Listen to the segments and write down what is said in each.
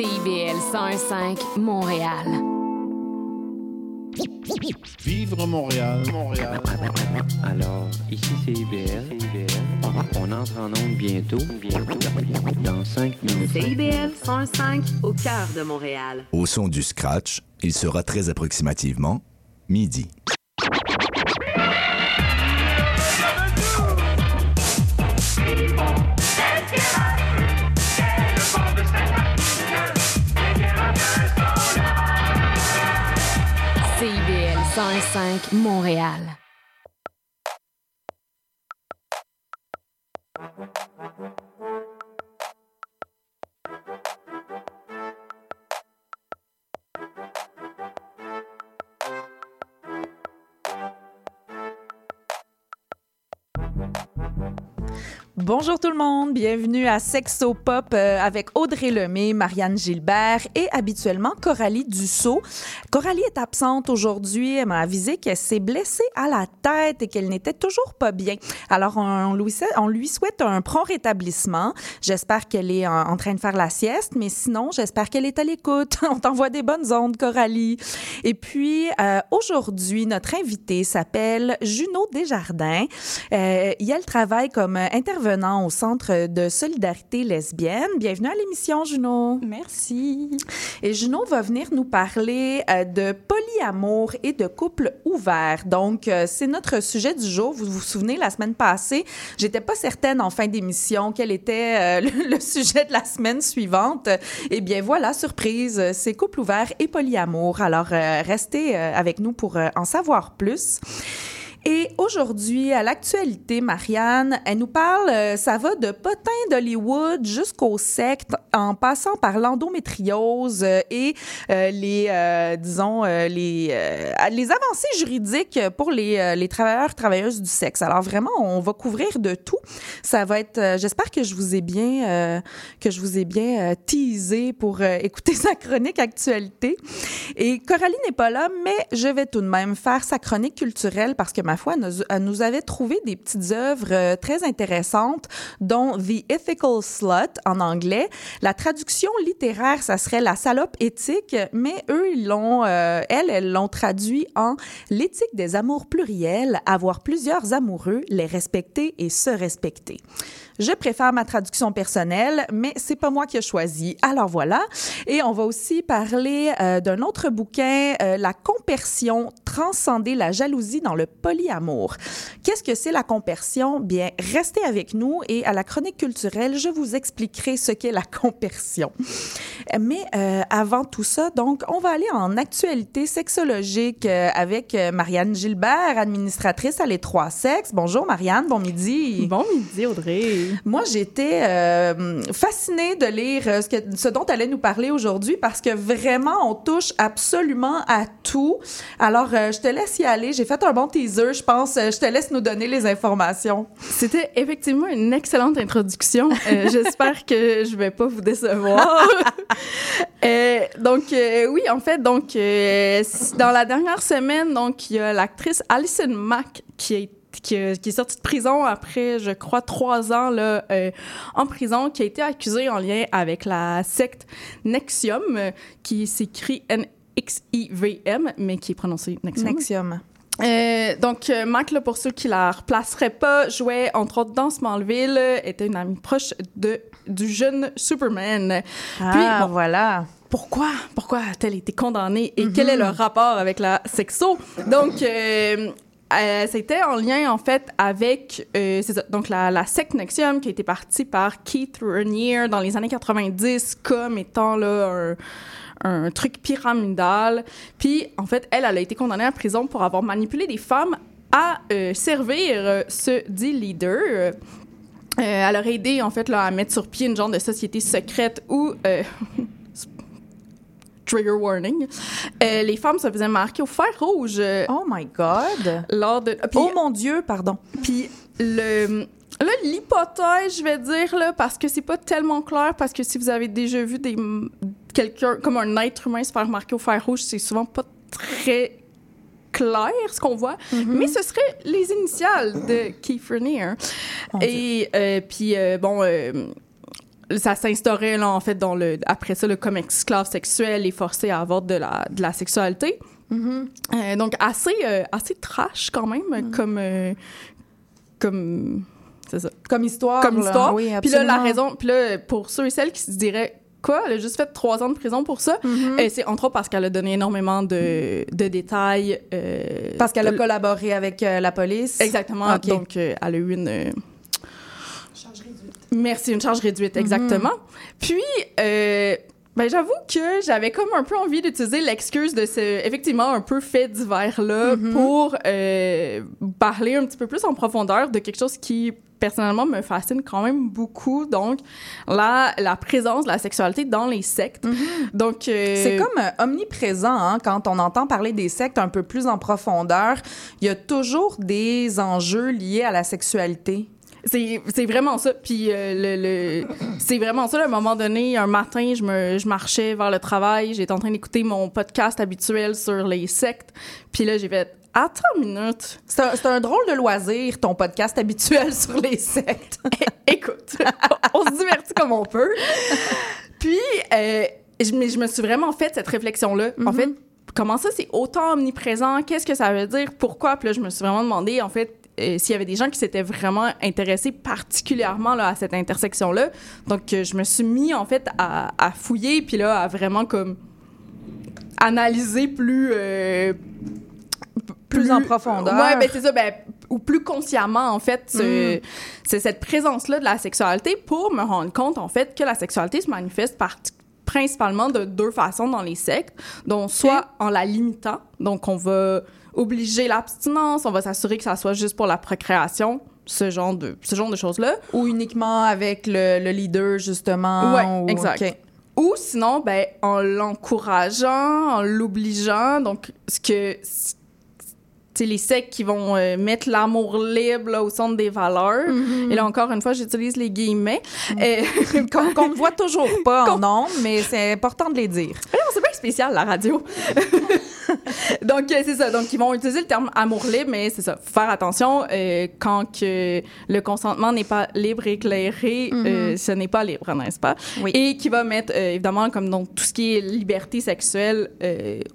CIBL 105 Montréal. Vivre Montréal, Montréal. Alors, ici c'est IBL. On entre en onde bientôt, bientôt, dans 5 minutes. CIBL 105 au cœur de Montréal. Au son du scratch, il sera très approximativement midi. CIBL 105 Montréal. Bonjour tout le monde, bienvenue à Sexo Pop euh, avec Audrey Lemay, Marianne Gilbert et habituellement Coralie Dussault. Coralie est absente aujourd'hui, elle m'a avisé qu'elle s'est blessée à la tête et qu'elle n'était toujours pas bien. Alors on, lui, souhaite un prompt rétablissement. J'espère qu'elle est en, en, train de faire la sieste, mais sinon j'espère qu'elle est à l'écoute. on t'envoie des bonnes ondes, Coralie. Et puis euh, aujourd'hui, notre invitée s'appelle Juno Desjardins. Euh, elle travaille comme intervenante au Centre de solidarité lesbienne. Bienvenue à l'émission, Juno. Merci. Et Juno va venir nous parler euh, de polyamour et de couple ouvert. Donc, euh, c'est notre sujet du jour. Vous vous souvenez, la semaine passée, j'étais pas certaine en fin d'émission quel était euh, le, le, sujet de la semaine suivante. Eh bien, voilà, surprise, c'est couple ouvert et polyamour. Alors, restez avec nous pour en savoir plus. Et aujourd'hui, à l'actualité, Marianne, elle nous parle, euh, ça va de potins d'Hollywood jusqu'aux sectes, en passant par l'endométriose euh, et euh, les, disons, les, les avancées juridiques pour les, les travailleurs, travailleuses du sexe. Alors vraiment, on va couvrir de tout. Ça va être, j'espère que je vous ai bien, que je vous ai bien teasé pour écouter sa chronique actualité. Et Coralie n'est pas là, mais je vais tout de même faire sa chronique culturelle parce que ma foi, elle nous avait trouvé des petites œuvres très intéressantes, dont The Ethical Slut en anglais. La traduction littéraire, ça serait la salope éthique, mais eux, l'ont, euh, elles l'ont traduit en l'éthique des amours pluriels, avoir plusieurs amoureux, les respecter et se respecter. Je préfère ma traduction personnelle, mais c'est pas moi qui ai choisi. Alors voilà. Et on va aussi parler euh, d'un autre bouquin, euh, La compersion, transcender la jalousie dans le polyamour. Qu'est-ce que c'est la compersion? Bien, restez avec nous et à la chronique culturelle, je vous expliquerai ce qu'est la compersion. Mais euh, avant tout ça, donc, on va aller en actualité sexologique euh, avec Marianne Gilbert, administratrice à Les Trois Sexes. Bonjour Marianne, bon midi. Bon midi Audrey. Moi, j'étais euh, fascinée de lire ce, que, ce dont tu allais nous parler aujourd'hui parce que vraiment, on touche absolument à tout. Alors, euh, je te laisse y aller. J'ai fait un bon teaser, je pense. Je te laisse nous donner les informations. C'était effectivement une excellente introduction. Euh, J'espère que je vais pas vous décevoir. euh, donc, oui, en fait, donc, dans la dernière semaine, donc, il y a l'actrice Alison Mack qui a été qui, qui, est sortie de prison après, je crois, trois ans là, euh, en prison, qui a été accusée en lien avec la secte Nexium, euh, qui s'écrit N-X-I-V-M, mais qui est prononcé Nexium. Nexium. Euh, donc, Mac, là, pour ceux qui la replaceraient pas, jouait entre autres dans Smallville, était une amie proche de, du jeune Superman. Ah, Puis, bon, voilà pourquoi, pourquoi a-t-elle été condamnée et mm -hmm. quel est le rapport avec la sexo? Donc, euh, euh, c'était en lien, en fait, avec euh, donc la, la secte Nexium qui a été partie par Keith Raniere dans les années 90 comme étant là, un, truc pyramidal. Puis, en fait, elle, elle a été condamnée à prison pour avoir manipulé des femmes à euh, servir ce dit leader. Elle aurait aidé, en fait, là, à mettre sur pied une genre de société secrète où trigger warning. Euh, les femmes se faisaient marquer au fer rouge. Oh my God! Lors de. Pis, oh mon Dieu, pardon. Puis le. Là, l'hypothèse, je vais dire, là, parce que c'est pas tellement clair, parce que si vous avez déjà vu des quelqu'un, comme un être humain se faire marquer au fer rouge, c'est souvent pas très clair ce qu'on voit, mm -hmm. mais ce serait les initiales de Keith Raniere. Et euh, puis, euh, bon ça s'instaurait là en fait dans le après ça le comme esclave sexuel et forcé à avoir de la de la sexualité. Euh, donc assez euh, assez trash quand même comme euh, comme c'est ça Comme histoire. comme là. histoire. Oui, puis là, la raison, puis là, pour ceux et celles qui se diraient quoi, elle a juste fait trois ans de prison pour ça, Mm-hmm. et c'est entre autres parce qu'elle a donné énormément de, de détails. euh, Parce qu'elle a collaboré avec euh, la police. Exactement. Donc, euh, elle a eu une. Merci, une charge réduite, exactement. Puis, euh, ben, j'avoue que j'avais comme un peu envie d'utiliser l'excuse de ce, effectivement, un peu fait divers-là pour euh, parler un petit peu plus en profondeur de quelque chose qui, personnellement, me fascine quand même beaucoup. Donc, la, la présence de la sexualité dans les sectes. Donc, euh, C'est comme euh, omniprésent hein, quand on entend parler des sectes un peu plus en profondeur. Il y a toujours des enjeux liés à la sexualité. C'est, vraiment ça. Puis euh, le, le- c'est vraiment ça. là. À un moment donné, un matin, je, me, je marchais vers le travail. J'étais en train d'écouter mon podcast habituel sur les sectes. Puis là, j'ai fait Attends une minute. C'est un, un drôle de loisir, ton podcast habituel sur les sectes. Écoute, on se divertit comme on peut. Puis, euh, je, mais je me suis vraiment fait cette réflexion-là. En fait, comment ça, c'est autant omniprésent? Qu'est-ce que ça veut dire? Pourquoi? Puis là, je me suis vraiment demandé, en fait, euh, s'il y avait des gens qui s'étaient vraiment intéressés particulièrement là, à cette intersection-là. Donc, euh, je me suis mis, en fait, à, à fouiller, puis là, à vraiment comme analyser plus... euh, Plus en profondeur. Ouais, ben c'est ça, ben, ou plus consciemment, en fait, ce- c'est cette présence-là de la sexualité pour me rendre compte, en fait, que la sexualité se manifeste principalement de deux façons dans les sectes, donc soit en la limitant, donc on va obliger l'abstinence, on va s'assurer que ça soit juste pour la procréation, ce genre de, ce genre de choses-là, Ou uniquement avec le, le leader, justement. Ouais, ou- exact. Ou sinon, ben, en l'encourageant, en l'obligeant. Donc, ce que. Sais, les sectes qui vont euh, mettre l'amour libre là, au centre des valeurs. Mm-hmm. Et là, encore une fois, j'utilise les guillemets. Euh, Qu'on ne voit toujours pas en ondes, mais c'est important de les dire. Voyons, c'est bien spécial, la radio. Donc, euh, c'est ça. Donc, ils vont utiliser le terme amour libre, mais c'est ça. Faut faire attention. euh, quand que le consentement n'est pas libre et éclairé, euh, ce n'est pas libre, n'est-ce pas? Oui. Et qui va mettre, euh, évidemment, comme donc, tout ce qui est liberté sexuelle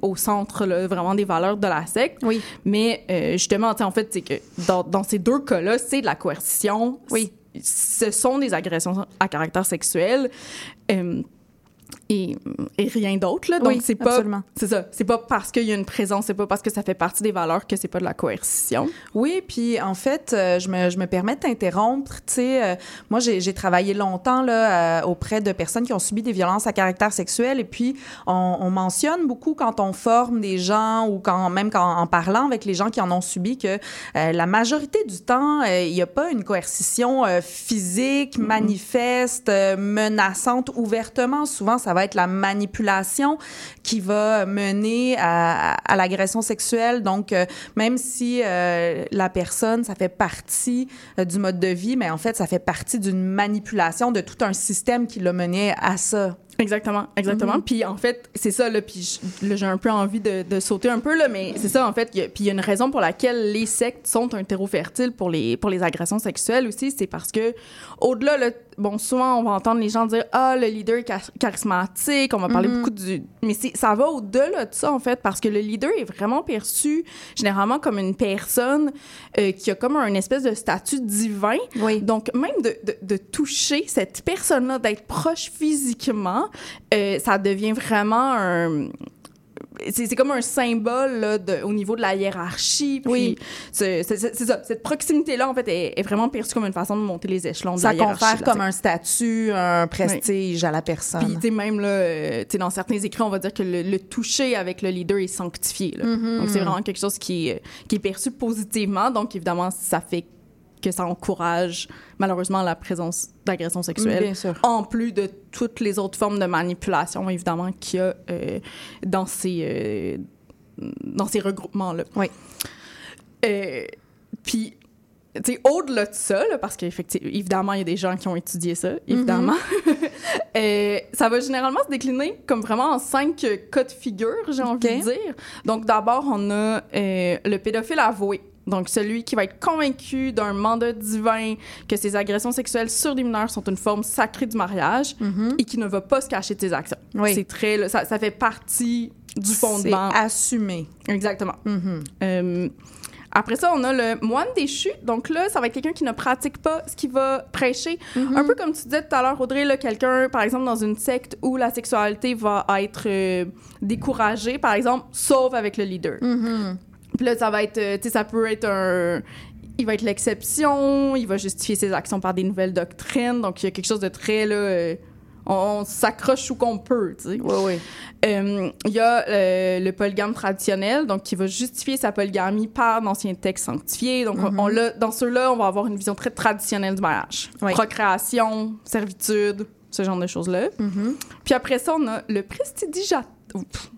au centre, là, vraiment, des valeurs de la secte. Oui. Mais justement, en fait, c'est que dans, dans ces deux cas-là, c'est de la coercition. Oui. Ce sont des agressions à caractère sexuel. Et, et rien d'autre, là. Donc, Oui, c'est pas. C'est ça. C'est pas parce qu'il y a une présence, c'est pas parce que ça fait partie des valeurs que c'est pas de la coercition. Oui, puis en fait, euh, je, me, je me permets de t'interrompre. Tu sais, euh, moi, j'ai travaillé longtemps là, euh, auprès de personnes qui ont subi des violences à caractère sexuel. Et puis, on, on mentionne beaucoup quand on forme des gens ou quand même quand, en parlant avec les gens qui en ont subi que la majorité du temps, il n'y a pas une coercition physique, manifeste, menaçante ouvertement. Souvent, ça va être la manipulation qui va mener à, l'agression sexuelle. Donc, euh, même si euh, la personne, ça fait partie euh, du mode de vie, mais en fait, ça fait partie d'une manipulation de tout un système qui l'a mené à ça. Exactement, exactement. Puis en fait, c'est ça, là, puis j'ai un peu envie de, de sauter un peu, là, mais c'est ça, en fait. y a- Puis il y a une raison pour laquelle les sectes sont un terreau fertile pour les, pour les agressions sexuelles aussi, c'est parce que, au-delà, là, bon, souvent, on va entendre les gens dire « Ah, le leader est char- charismatique », on va parler beaucoup du... Mais ça va au-delà de ça, en fait, parce que le leader est vraiment perçu, généralement, comme une personne euh, qui a comme un espèce de statut divin. Oui. Donc, même de, de, de toucher cette personne-là, d'être proche physiquement, euh, ça devient vraiment un. C'est comme un symbole là, de- au niveau de la hiérarchie. Puis Oui. C'est ça. Cette proximité-là, en fait, est, est vraiment perçue comme une façon de monter les échelons de Ça la hiérarchie. confère là, comme un statut, un prestige à la puis, personne. tu sais, même là, euh, tu sais, dans certains écrits, on va dire que le, le toucher avec le leader est sanctifié. là. Mm-hmm. Donc, c'est vraiment quelque chose qui, est- qui est perçu positivement. Donc, évidemment, ça fait que ça encourage, malheureusement, la présence d'agressions sexuelles. Bien sûr. En plus de toutes les autres formes de manipulation, évidemment, qu'il y a euh, dans ces, euh, dans ces regroupements-là. Oui. Euh, Puis, tu sais, au-delà de ça, là, parce qu'évidemment, il y a des gens qui ont étudié ça, évidemment, euh, ça va généralement se décliner comme vraiment en cinq cas de figure, j'ai envie de dire. Donc, d'abord, on a le pédophile avoué. Donc, celui qui va être convaincu d'un mandat divin, que ses agressions sexuelles sur des mineurs sont une forme sacrée du mariage et qui ne va pas se cacher de ses actions. Oui. C'est très, là, ça, ça fait partie du fondement. C'est assumé. Exactement. Mhm. Euh, après ça, on a le moine déchu. Donc là, ça va être quelqu'un qui ne pratique pas ce qu'il va prêcher. Mhm. Un peu comme tu disais tout à l'heure, Audrey, là, quelqu'un, par exemple, dans une secte où la sexualité va être euh, découragée, par exemple, sauf avec le leader. Puis là, ça va être, euh, tu sais, ça peut être un... Il va être l'exception, il va justifier ses actions par des nouvelles doctrines. Donc, il y a quelque chose de très, là... euh, on, on s'accroche où qu'on peut, tu sais. Oui, oui. Euh, Il y a euh, le polygame traditionnel, donc qui va justifier sa polygamie par d'anciens textes sanctifiés. Donc, on- on l'a- dans ceux-là, on va avoir une vision très traditionnelle du mariage. Oui. Procréation, servitude, ce genre de choses-là. Puis après ça, on a le prestidigitateur.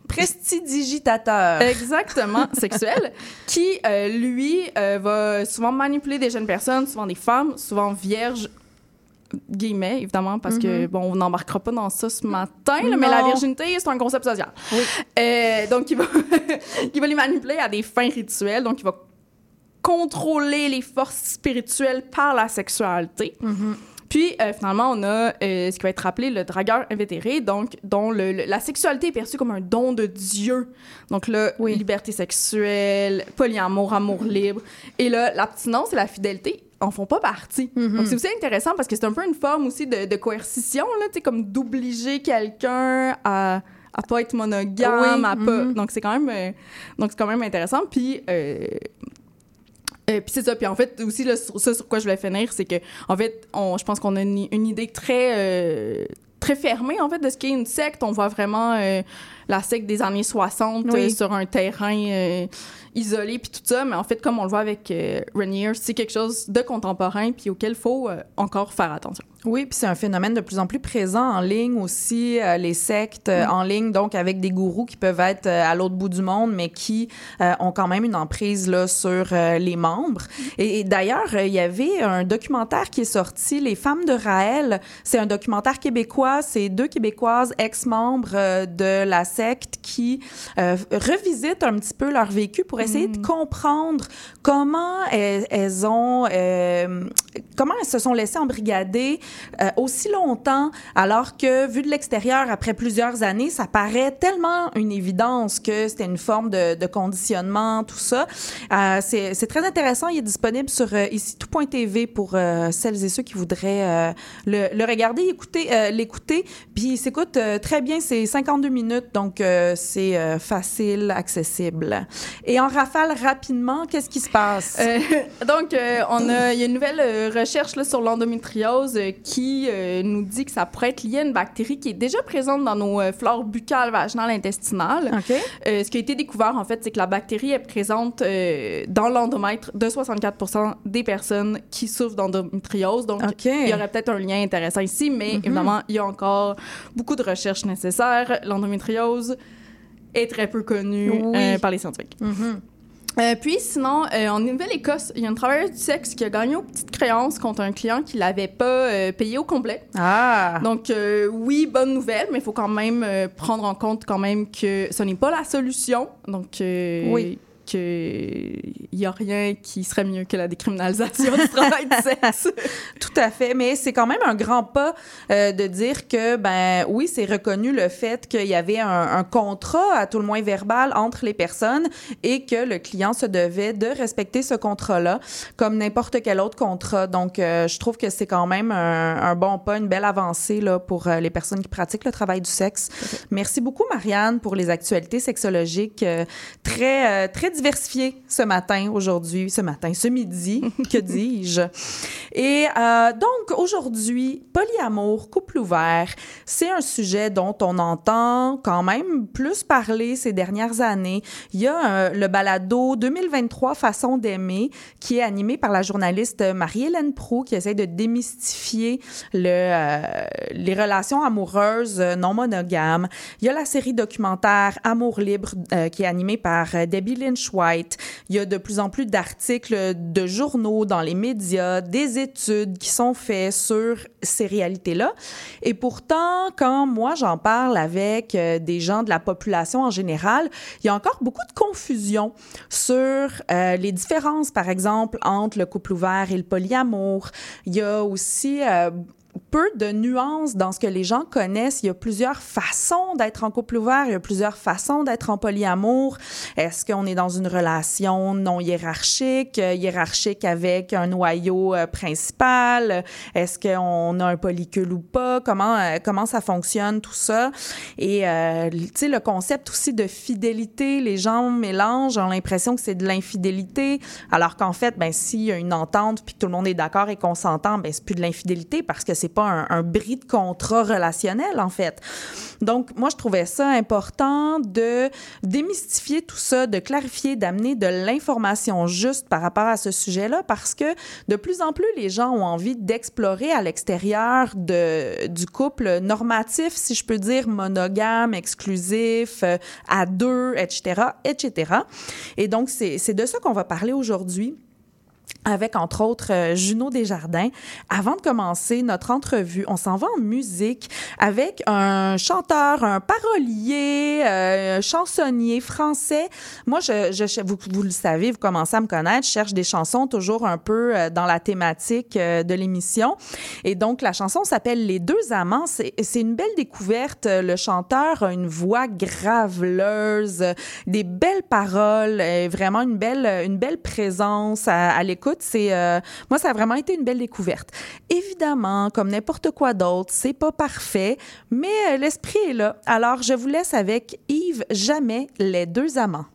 Prestidigitateur. Exactement, sexuel, qui, euh, lui, euh, va souvent manipuler des jeunes personnes, souvent des femmes, souvent vierges, guillemets, évidemment, parce que, bon, on n'embarquera pas dans ça ce matin, là, mais la virginité, c'est un concept social. Euh, donc, il va, il va les manipuler à des fins rituelles, donc il va contrôler les forces spirituelles par la sexualité. Puis, euh, finalement, on a euh, ce qui va être appelé le dragueur invétéré, donc dont le- le- la sexualité est perçue comme un don de Dieu. Donc là, Oui. liberté sexuelle, polyamour, amour libre. Et là, l'abstinence et la fidélité en font pas partie. Donc c'est aussi intéressant parce que c'est un peu une forme aussi de, de coercition, là, comme d'obliger quelqu'un à à pas être monogame, Oui, à pas... mhm. Donc c'est quand même euh, donc c'est quand même intéressant. Puis euh, puis c'est ça. Puis en fait, aussi, là, sur, ça sur quoi je voulais finir, c'est que, en fait, on, je pense qu'on a une, une idée très, euh, très fermée, en fait, de ce qu'est une secte. On voit vraiment euh, la secte des années 60 Oui. euh, sur un terrain euh, isolé, puis tout ça. Mais en fait, comme on le voit avec euh, Rainier, c'est quelque chose de contemporain, puis auquel il faut encore faire attention. Oui, puis c'est un phénomène de plus en plus présent en ligne aussi, euh, les sectes euh, en ligne, donc avec des gourous qui peuvent être euh, à l'autre bout du monde, mais qui ont quand même une emprise là, sur les membres. Et, et d'ailleurs, il y avait un documentaire qui est sorti, Les femmes de Raël. C'est un documentaire québécois. C'est deux Québécoises ex-membres de la secte qui euh, revisitent un petit peu leur vécu pour essayer de comprendre comment elles, elles ont, euh, comment elles se sont laissées embrigader euh, aussi longtemps, alors que vu de l'extérieur, après plusieurs années, ça paraît tellement une évidence que c'était une forme de, de conditionnement, tout ça. Euh, c'est très intéressant. Il est disponible sur ici tout.tv pour celles et ceux qui voudraient le, le regarder, écouter, l'écouter. Puis il s'écoute très bien. C'est 52 minutes, donc euh, c'est euh, facile, accessible. Et en rafale rapidement, qu'est-ce qui se passe? Euh, donc, on a, il y a une nouvelle recherche là, sur l'endométriose qui nous dit que ça pourrait être lié à une bactérie qui est déjà présente dans nos flores buccales, vaginales, intestinales. OK. Euh, ce qui a été découvert, en fait, c'est que la bactérie est présente dans l'endomètre de 64 des personnes qui souffrent d'endométriose. Donc, il y aurait peut-être un lien intéressant ici, mais évidemment, il y a encore beaucoup de recherches nécessaires. L'endométriose est très peu connue Oui. euh, par les scientifiques. Mhm. Euh, puis sinon, euh, en Nouvelle-Écosse, il y a une travailleuse du sexe qui a gagné aux petites créances contre un client qui l'avait pas euh, payé au complet. Ah! Donc euh, oui, bonne nouvelle, mais il faut quand même euh, prendre en compte quand même que ce n'est pas la solution. Donc euh, Oui. Que il y a rien qui serait mieux que la décriminalisation du travail du sexe. Tout à fait, mais c'est quand même un grand pas euh, de dire que, ben oui, c'est reconnu le fait qu'il y avait un, un contrat, à tout le moins verbal, entre les personnes et que le client se devait de respecter ce contrat-là comme n'importe quel autre contrat. Donc, euh, je trouve que c'est quand même un, un bon pas, une belle avancée là, pour euh, les personnes qui pratiquent le travail du sexe. Merci beaucoup, Marianne, pour les actualités sexologiques très, très diversifiées ce matin, aujourd'hui, ce matin, ce midi, que dis-je. Et euh, donc, aujourd'hui, polyamour, couple ouvert, c'est un sujet dont on entend quand même plus parler ces dernières années. Il y a euh, le balado 2023 Façon d'aimer qui est animé par la journaliste Marie-Hélène Proux qui essaie de démystifier le, euh, les relations amoureuses non monogames. Il y a la série documentaire Amour libre qui est animée par Debbie Lynch White. Il y a de plus en plus d'articles de journaux dans les médias, des études qui sont faites sur ces réalités-là. Et pourtant, quand moi j'en parle avec euh, des gens de la population en général, il y a encore beaucoup de confusion sur euh, les différences, par exemple, entre le couple ouvert et le polyamour. Il y a aussi euh, peu de nuances dans ce que les gens connaissent. Il y a plusieurs façons d'être en couple ouvert, il y a plusieurs façons d'être en polyamour. Est-ce qu'on est dans une relation non hiérarchique, euh, hiérarchique avec un noyau euh, principal? Est-ce qu'on a un polycule ou pas? Comment, euh, comment ça fonctionne, tout ça? Et, tu sais, le concept aussi de fidélité, les gens mélangent, ont l'impression que c'est de l'infidélité, alors qu'en fait, ben, s'il y a une entente puis que tout le monde est d'accord et qu'on s'entend, ben, c'est plus de l'infidélité parce que c'est pas un, un, bris de contrat relationnel, en fait. Donc, moi, je trouvais ça important de démystifier tout ça, de clarifier, d'amener de l'information juste par rapport à ce sujet-là, parce que de plus en plus, les gens ont envie d'explorer à l'extérieur de, du couple normatif, si je peux dire, monogame, exclusif, euh, à deux, etc., etc. Et donc, c'est de ça qu'on va parler aujourd'hui avec entre autres euh, Juno Desjardins. Avant de commencer notre entrevue, on s'en va en musique avec un chanteur, un parolier, euh, un chansonnier français. Moi, je, je vous, vous, le savez, vous commencez à me connaître, je cherche des chansons toujours un peu euh, dans la thématique de l'émission. Et donc, la chanson s'appelle Les deux amants. C'est une belle découverte. Le chanteur a une voix graveleuse, des belles paroles, vraiment une belle, une belle présence à, à l'écoute c'est euh, moi ça a vraiment été une belle découverte. Évidemment, comme n'importe quoi d'autre, c'est pas parfait, mais euh, l'esprit est là. Alors je vous laisse avec Yves Jamais les deux amants.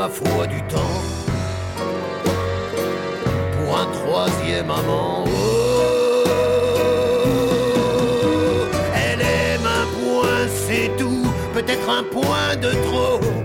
ma foi du temps pour un troisième amant. Oh, elle aime un point, c'est tout, peut-être un point de trop.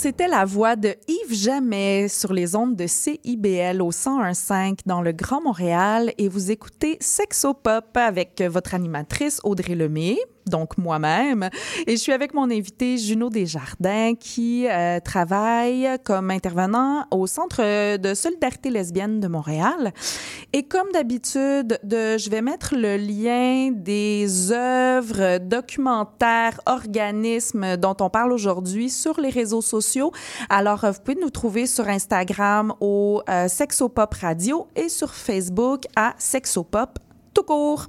C'était la voix de Yves Jamais sur les ondes de CIBL au 101.5 dans le Grand Montréal. Et vous écoutez Sexopop avec votre animatrice Audrey Lemay donc moi-même. Et je suis avec mon invité Juno Desjardins qui euh, travaille comme intervenant au Centre de solidarité lesbienne de Montréal. Et comme d'habitude, de, je vais mettre le lien des œuvres, documentaires, organismes dont on parle aujourd'hui sur les réseaux sociaux. Alors, vous pouvez nous trouver sur Instagram au euh, Sexopop Radio et sur Facebook à Sexopop tout court.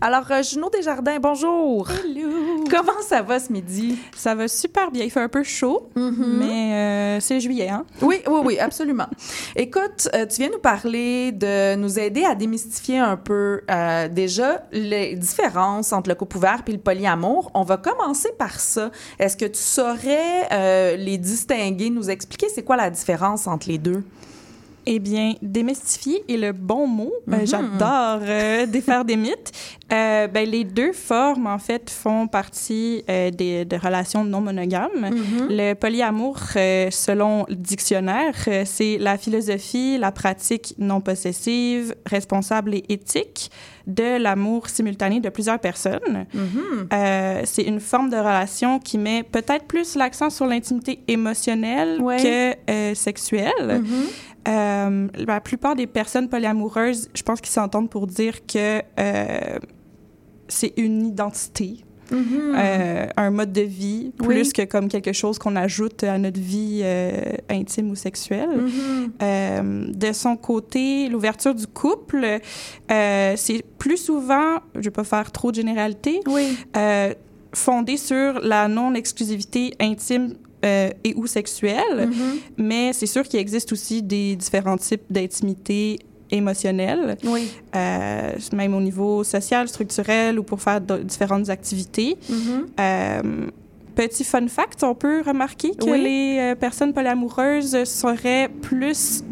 Alors, euh, Juno Desjardins, bonjour. Hello! Comment ça va ce midi? Ça va super bien. Il fait un peu chaud, mais euh, c'est juillet, hein? Oui, oui, oui, absolument. Écoute, euh, tu viens nous parler de nous aider à démystifier un peu euh, déjà les différences entre le couple ouvert et le polyamour. On va commencer par ça. Est-ce que tu saurais les distinguer, nous expliquer c'est quoi la différence entre les deux? Eh bien, démystifier est le bon mot. Euh, J'adore euh, défaire des mythes. Euh, ben, les deux formes, en fait, font partie des, de relations non monogames. Le polyamour, selon le dictionnaire, c'est la philosophie, la pratique non possessive, responsable et éthique de l'amour simultané de plusieurs personnes. Euh, c'est une forme de relation qui met peut-être plus l'accent sur l'intimité émotionnelle Ouais. que sexuelle. Euh, la plupart des personnes polyamoureuses, je pense qu'ils s'entendent pour dire que euh, c'est une identité. euh, un mode de vie Oui. plus que comme quelque chose qu'on ajoute à notre vie intime ou sexuelle. Euh, de son côté, l'ouverture du couple, c'est plus souvent, je vais pas faire trop de généralité, Oui. euh, fondé sur la non-exclusivité intime euh, et ou sexuelle, mais c'est sûr qu'il existe aussi des différents types d'intimité émotionnelle, Oui. euh, même au niveau social, structurel ou pour faire différentes activités. Euh, Petit fun fact, on peut remarquer que Oui. les personnes polyamoureuses seraient plus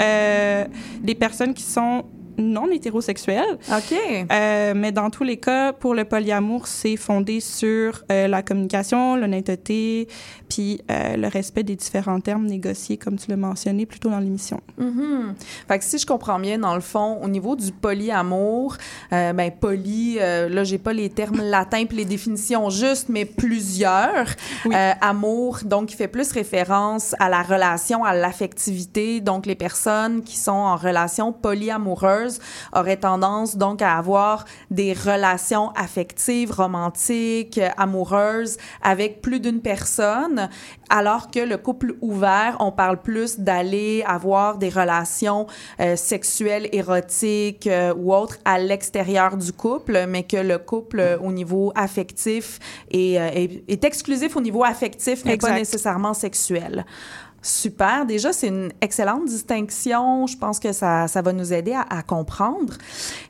des personnes qui sont non hétérosexuelles. OK. Euh, mais dans tous les cas, pour le polyamour, c'est fondé sur euh, la communication, l'honnêteté, puis euh, le respect des différents termes négociés, comme tu l'as mentionné plus tôt dans l'émission. Mhm. Fait que si je comprends bien, dans le fond, au niveau du polyamour, euh, ben poly, euh, là j'ai pas les termes latins puis les définitions justes, mais plusieurs. Oui. Euh, amour, donc qui fait plus référence à la relation, à l'affectivité. Donc les personnes qui sont en relation polyamoureuse auraient tendance donc à avoir des relations affectives, romantiques, euh, amoureuses avec plus d'une personne, alors que le couple ouvert, on parle plus d'aller avoir des relations euh, sexuelles, érotiques euh, ou autres à l'extérieur du couple, mais que le couple euh, au niveau affectif est, est, est exclusif au niveau affectif, mais pas nécessairement sexuel. Super. Déjà, c'est une excellente distinction. Je pense que ça, ça va nous aider à, à comprendre.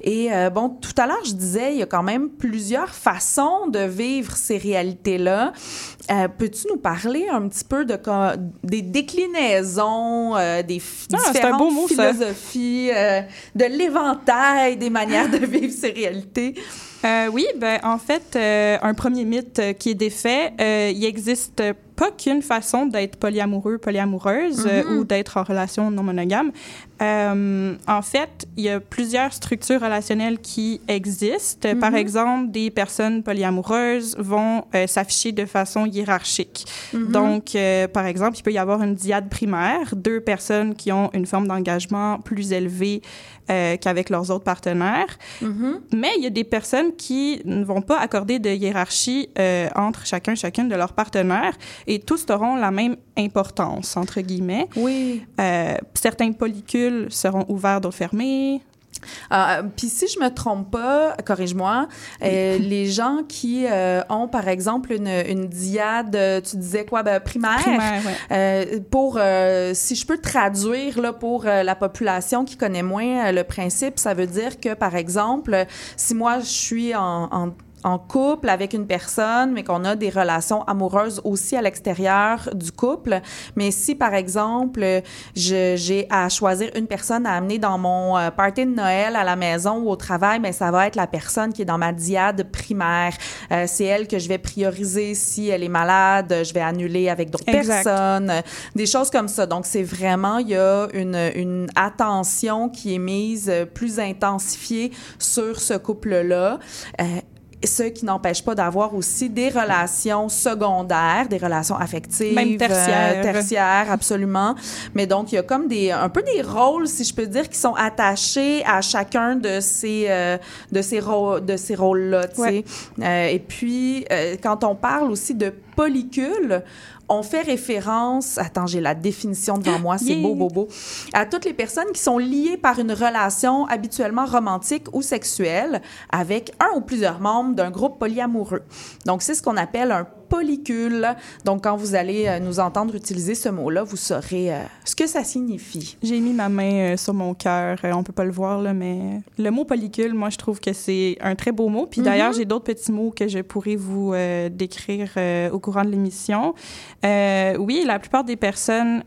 Et euh, bon, tout à l'heure, je disais, il y a quand même plusieurs façons de vivre ces réalités-là. Euh, Peux-tu nous parler un petit peu de des déclinaisons, euh, des Ah, différentes mot, philosophies, de l'éventail des manières de vivre ces réalités? Euh, oui, ben en fait, euh, un premier mythe euh, qui est défait, euh, il existe pas qu'une façon d'être polyamoureux, polyamoureuse euh, ou d'être en relation non monogame. Euh, en fait, il y a plusieurs structures relationnelles qui existent. Par exemple, des personnes polyamoureuses vont s'afficher de façon hiérarchique. Donc, euh, par exemple, il peut y avoir une diade primaire, deux personnes qui ont une forme d'engagement plus élevée euh, qu'avec leurs autres partenaires. Mais il y a des personnes qui ne vont pas accorder de hiérarchie euh, entre chacun, chacune de leurs partenaires et tous auront la même importance, entre guillemets. Oui. Euh, certains polycules seront ouverts, d'autres fermés. Euh, Puis si je me trompe pas, corrige-moi, euh, les gens qui euh, ont par exemple une, une diade, euh, tu disais quoi, ben, primaire, Primaire, ouais. euh, pour, si je peux traduire là, pour la population qui connaît moins le principe, ça veut dire que par exemple, si moi je suis en, en en couple avec une personne, mais qu'on a des relations amoureuses aussi à l'extérieur du couple. Mais si, par exemple, j'ai à choisir une personne à amener dans mon euh, party de Noël à la maison ou au travail, mais ça va être la personne qui est dans ma diade primaire. Euh, c'est elle que je vais prioriser. Si elle est malade, je vais annuler avec d'autres personnes. Des choses comme ça. Donc, c'est vraiment, il y a une, une attention qui est mise euh, plus intensifiée sur ce couple-là. Euh, ce qui n'empêche pas d'avoir aussi des relations secondaires, des relations affectives, Même tertiaires. euh, tertiaires, absolument. Mais donc il y a comme des un peu des rôles, si je peux dire, qui sont attachés à chacun de ces euh, de ces rôles de ces tu sais. Ouais. Euh, et puis euh, quand on parle aussi de polycule, on fait référence, attends, j'ai la définition devant moi, c'est Yeah. beau, beau, beau, à toutes les personnes qui sont liées par une relation habituellement romantique ou sexuelle avec un ou plusieurs membres d'un groupe polyamoureux. Donc, c'est ce qu'on appelle un polycule. Donc, quand vous allez euh, nous entendre utiliser ce mot-là, vous saurez euh, ce que ça signifie. J'ai mis ma main euh, sur mon cœur. On peut pas le voir, là, mais le mot polycule, moi, je trouve que c'est un très beau mot. Puis d'ailleurs, j'ai d'autres petits mots que je pourrais vous euh, décrire euh, au courant de l'émission. Euh, oui, la plupart des personnes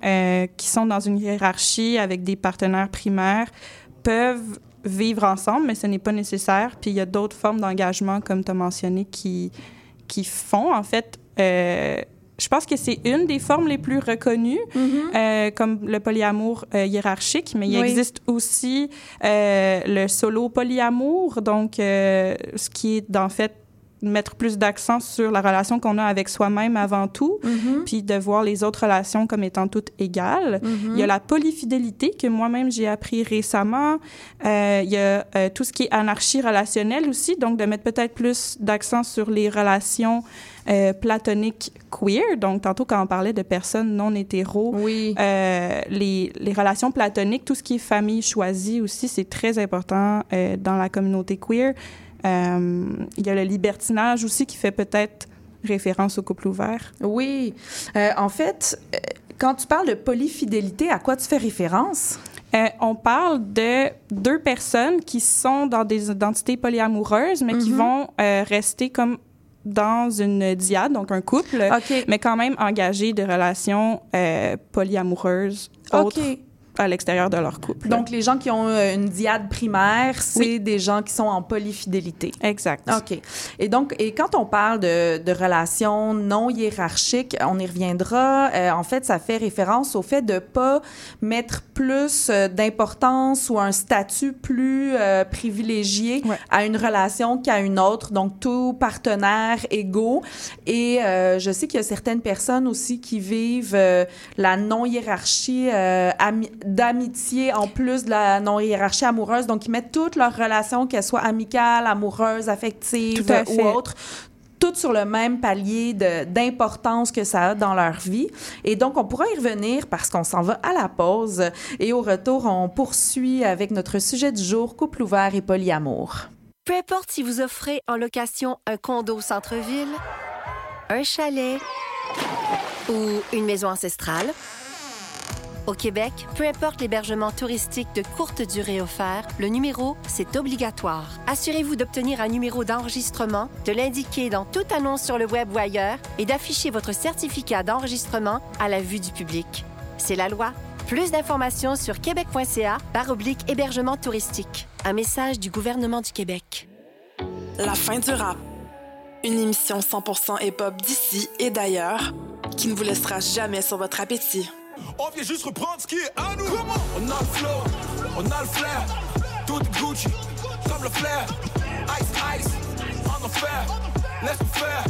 qui sont dans une hiérarchie avec des partenaires primaires peuvent vivre ensemble, mais ce n'est pas nécessaire. Puis il y a d'autres formes d'engagement, comme tu as mentionné, qui, qui font, en fait, euh, je pense que c'est une des formes les plus reconnues, euh, comme le polyamour euh, hiérarchique, mais il Oui. existe aussi euh, le solo polyamour, donc ce qui est en fait mettre plus d'accent sur la relation qu'on a avec soi-même avant tout, puis de voir les autres relations comme étant toutes égales. Il y a la polyfidélité que moi-même j'ai appris récemment. Euh, il y a euh, tout ce qui est anarchie relationnelle aussi, donc de mettre peut-être plus d'accent sur les relations euh, platoniques queer. Donc tantôt quand on parlait de personnes non hétéros, Oui. euh, les, les relations platoniques, tout ce qui est famille choisie aussi, c'est très important euh, dans la communauté queer. Euh, il y a le libertinage aussi qui fait peut-être référence au couple ouvert. Oui. Euh, en fait, euh, quand tu parles de polyfidélité, à quoi tu fais référence? Euh, on parle de deux personnes qui sont dans des identités polyamoureuses, mais qui vont euh, rester comme dans une diade, donc un couple, mais quand même engagés de relations euh, polyamoureuses autres. À l'extérieur de leur couple. Donc, les gens qui ont euh, une diade primaire, c'est des gens qui sont en polyfidélité. exact. OK. Et donc, et quand on parle de, de relations non hiérarchiques, on y reviendra. euh, en fait, ça fait référence au fait de pas mettre plus euh, d'importance ou un statut plus euh, privilégié Ouais. à une relation qu'à une autre. Donc, tout partenaire égaux. Et euh, je sais qu'il y a certaines personnes aussi qui vivent euh, la non-hiérarchie euh, ami- d'amitié en plus de la non-hiérarchie amoureuse. Donc, ils mettent toutes leurs relations, qu'elles soient amicales, amoureuses, affectives ou autres, toutes sur le même palier de- d'importance que ça a dans leur vie. Et donc, on pourra y revenir parce qu'on s'en va à la pause. Et au retour, on poursuit avec notre sujet du jour, couple ouvert et polyamour. Peu importe si vous offrez en location un condo au centre-ville, un chalet ou une maison ancestrale, au Québec, peu importe l'hébergement touristique de courte durée offert, le numéro, c'est obligatoire. Assurez-vous d'obtenir un numéro d'enregistrement, de l'indiquer dans toute annonce sur le web ou ailleurs et d'afficher votre certificat d'enregistrement à la vue du public. C'est la loi. Plus d'informations sur québec.ca oblique hébergement touristique. Un message du gouvernement du Québec. La fin du rap. Une émission 100% hip-hop d'ici et d'ailleurs qui ne vous laissera jamais sur votre appétit. On vient juste reprendre ce qui est à nous. On a le flow, on a le flair. Tout est Gucci, comme le flair. Ice, ice, en enfer. Laisse-nous faire,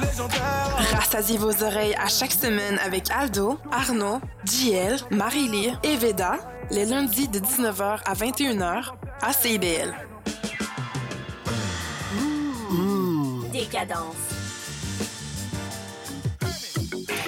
légendaire. Rassasiez vos oreilles à chaque semaine avec Aldo, Arnaud, JL, Marie-Lee et Veda, les lundis de 19h à 21h à CIBL. Décadence.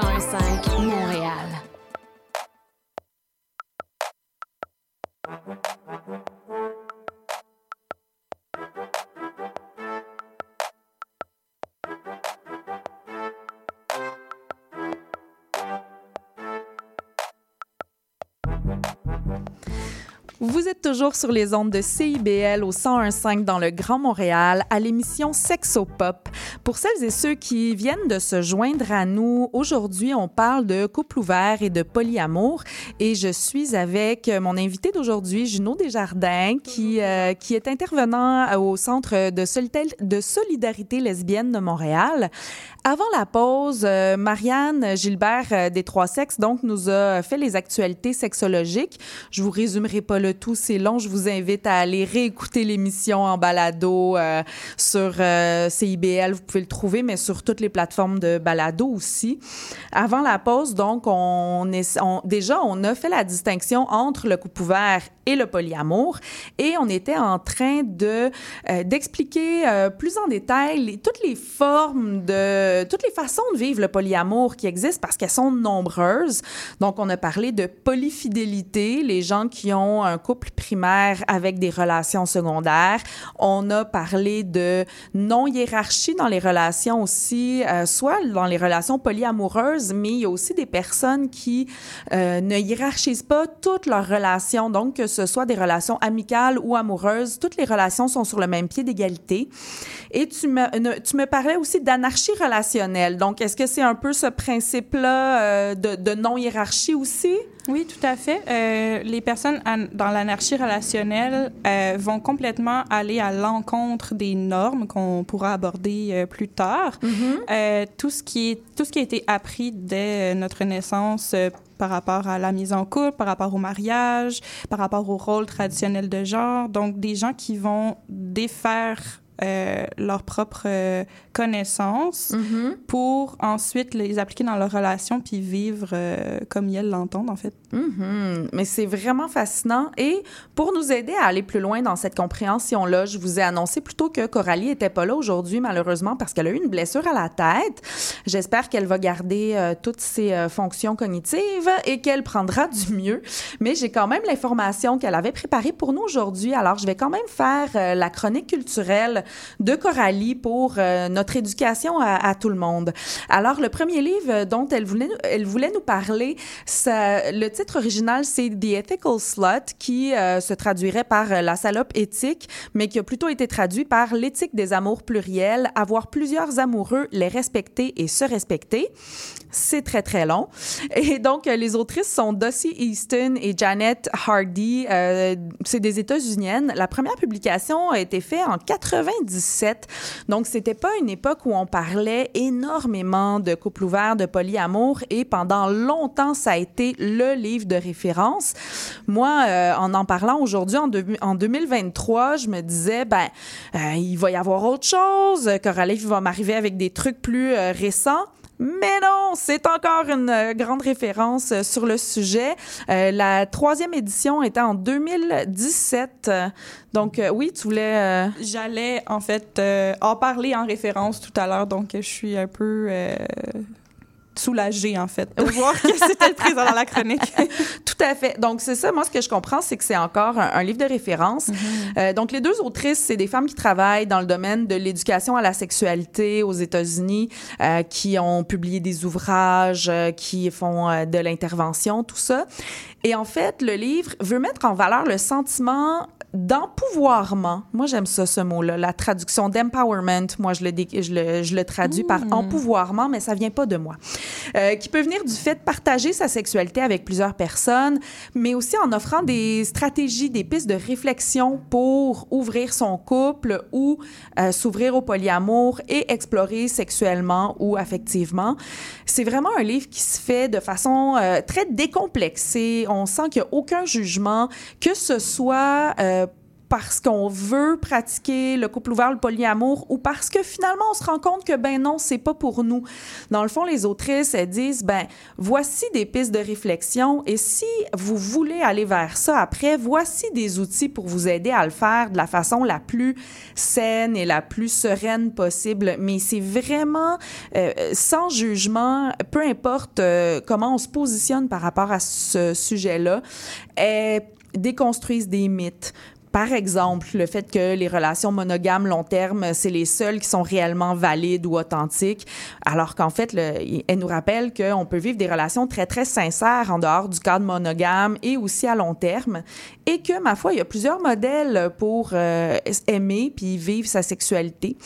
CIBL 105 Montréal. Vous êtes toujours sur les ondes de CIBL au 101.5 dans le Grand Montréal à l'émission Sexopop. Pour celles et ceux qui viennent de se joindre à nous, aujourd'hui, on parle de couple ouvert et de polyamour et je suis avec mon invité d'aujourd'hui, Juno Desjardins, qui, euh, qui est intervenant au Centre de solidarité lesbienne de Montréal. Avant la pause, euh, Marianne Gilbert euh, des Trois Sexes donc nous a fait les actualités sexologiques. Je vous résumerai pas le tout, c'est long. Je vous invite à aller réécouter l'émission en balado euh, sur euh, CIBL. Vous pouvez le trouver, mais sur toutes les plateformes de balado aussi. Avant la pause, donc, on est, déjà, on a fait la distinction entre le couple ouvert et le polyamour, et on était en train de euh, d'expliquer plus en détail toutes les formes de toutes les façons de vivre le polyamour qui existent parce qu'elles sont nombreuses. Donc, on a parlé de polyfidélité, les gens qui ont un couple primaire avec des relations secondaires. On a parlé de non-hiérarchie dans les relations aussi, euh, soit dans les relations polyamoureuses, mais il y a aussi des personnes qui euh, ne hiérarchisent pas toutes leurs relations. Donc, que ce soit des relations amicales ou amoureuses, toutes les relations sont sur le même pied d'égalité. Et tu me, tu me parlais aussi d'anarchie relationnelle. Donc, est-ce que c'est un peu ce principe-là euh, de, non-hiérarchie aussi? Oui, tout à fait. Les personnes dans l'anarchie relationnelle euh, vont complètement aller à l'encontre des normes qu'on pourra aborder euh, plus tard. Euh, tout ce qui est tout ce qui a été appris dès euh, notre naissance euh, par rapport à la mise en couple, par rapport au mariage, par rapport au rôle traditionnel de genre. Donc, des gens qui vont défaire euh, leurs propres euh, connaissances pour ensuite les appliquer dans leur relation puis vivre euh, comme ils l'entendent, en fait. Mhm. Mais c'est vraiment fascinant. Et pour nous aider à aller plus loin dans cette compréhension-là, je vous ai annoncé plutôt que Coralie était pas là aujourd'hui, malheureusement, parce qu'elle a eu une blessure à la tête. J'espère qu'elle va garder euh, toutes ses fonctions cognitives et qu'elle prendra du mieux. Mais j'ai quand même l'information qu'elle avait préparée pour nous aujourd'hui. Alors, je vais quand même faire la chronique culturelle de Coralie pour euh, notre éducation à, tout le monde. Alors, le premier livre dont elle voulait, elle voulait nous parler, le titre original, c'est The Ethical Slut, qui euh, se traduirait par euh, La salope éthique, mais qui a plutôt été traduit par L'éthique des amours pluriels, avoir plusieurs amoureux, les respecter et se respecter. C'est très, très long. Et donc, les autrices sont Dossie Easton et Janet Hardy. C'est des États-Uniennes. La première publication a été faite en 97. Donc, c'était pas une époque où on parlait énormément de couple ouvert, de polyamour. Et pendant longtemps, ça a été le livre de référence. Moi, euh, en en parlant aujourd'hui, en, en 2023, je me disais, ben, euh, il va y avoir autre chose. Coralie va m'arriver avec des trucs plus euh, récents. Mais non, c'est encore une euh, grande référence euh, sur le sujet. Euh, la troisième édition était en 2017. Euh, Donc, euh, oui, tu voulais... euh, J'allais, en fait, en parler en référence tout à l'heure, donc je suis un peu soulagée, en fait, de voir que c'était présent dans la chronique. Tout à fait. Donc, c'est ça. Moi, ce que je comprends, c'est que c'est encore un, un livre de référence. Euh, donc, les deux autrices, c'est des femmes qui travaillent dans le domaine de l'éducation à la sexualité aux États-Unis, euh, qui ont publié des ouvrages, euh, qui font euh, de l'intervention, tout ça. Et en fait, le livre veut mettre en valeur le sentiment d'empouvoirment. Moi, j'aime ça, ce mot-là, la traduction d'empowerment. Moi, je le, dé- je le, je le traduis par empouvoirment, mais ça vient pas de moi. Euh, qui peut venir du fait de partager sa sexualité avec plusieurs personnes, mais aussi en offrant des stratégies, des pistes de réflexion pour ouvrir son couple ou euh, s'ouvrir au polyamour et explorer sexuellement ou affectivement. C'est vraiment un livre qui se fait de façon euh, très décomplexée. On sent qu'il n'y a aucun jugement, que ce soit euh, parce qu'on veut pratiquer le couple ouvert, le polyamour, ou parce que finalement on se rend compte que ben non, c'est pas pour nous. Dans le fond, les autrices elles disent ben voici des pistes de réflexion et si vous voulez aller vers ça après, voici des outils pour vous aider à le faire de la façon la plus saine et la plus sereine possible. Mais c'est vraiment euh, sans jugement, peu importe euh, comment on se positionne par rapport à ce sujet-là, déconstruisent des mythes. Par exemple, le fait que les relations monogames long terme, c'est les seules qui sont réellement valides ou authentiques, alors qu'en fait, le, elle nous rappelle qu'on peut vivre des relations très, très sincères en dehors du cadre monogame et aussi à long terme, et que, ma foi, il y a plusieurs modèles pour euh, aimer puis vivre sa sexualité.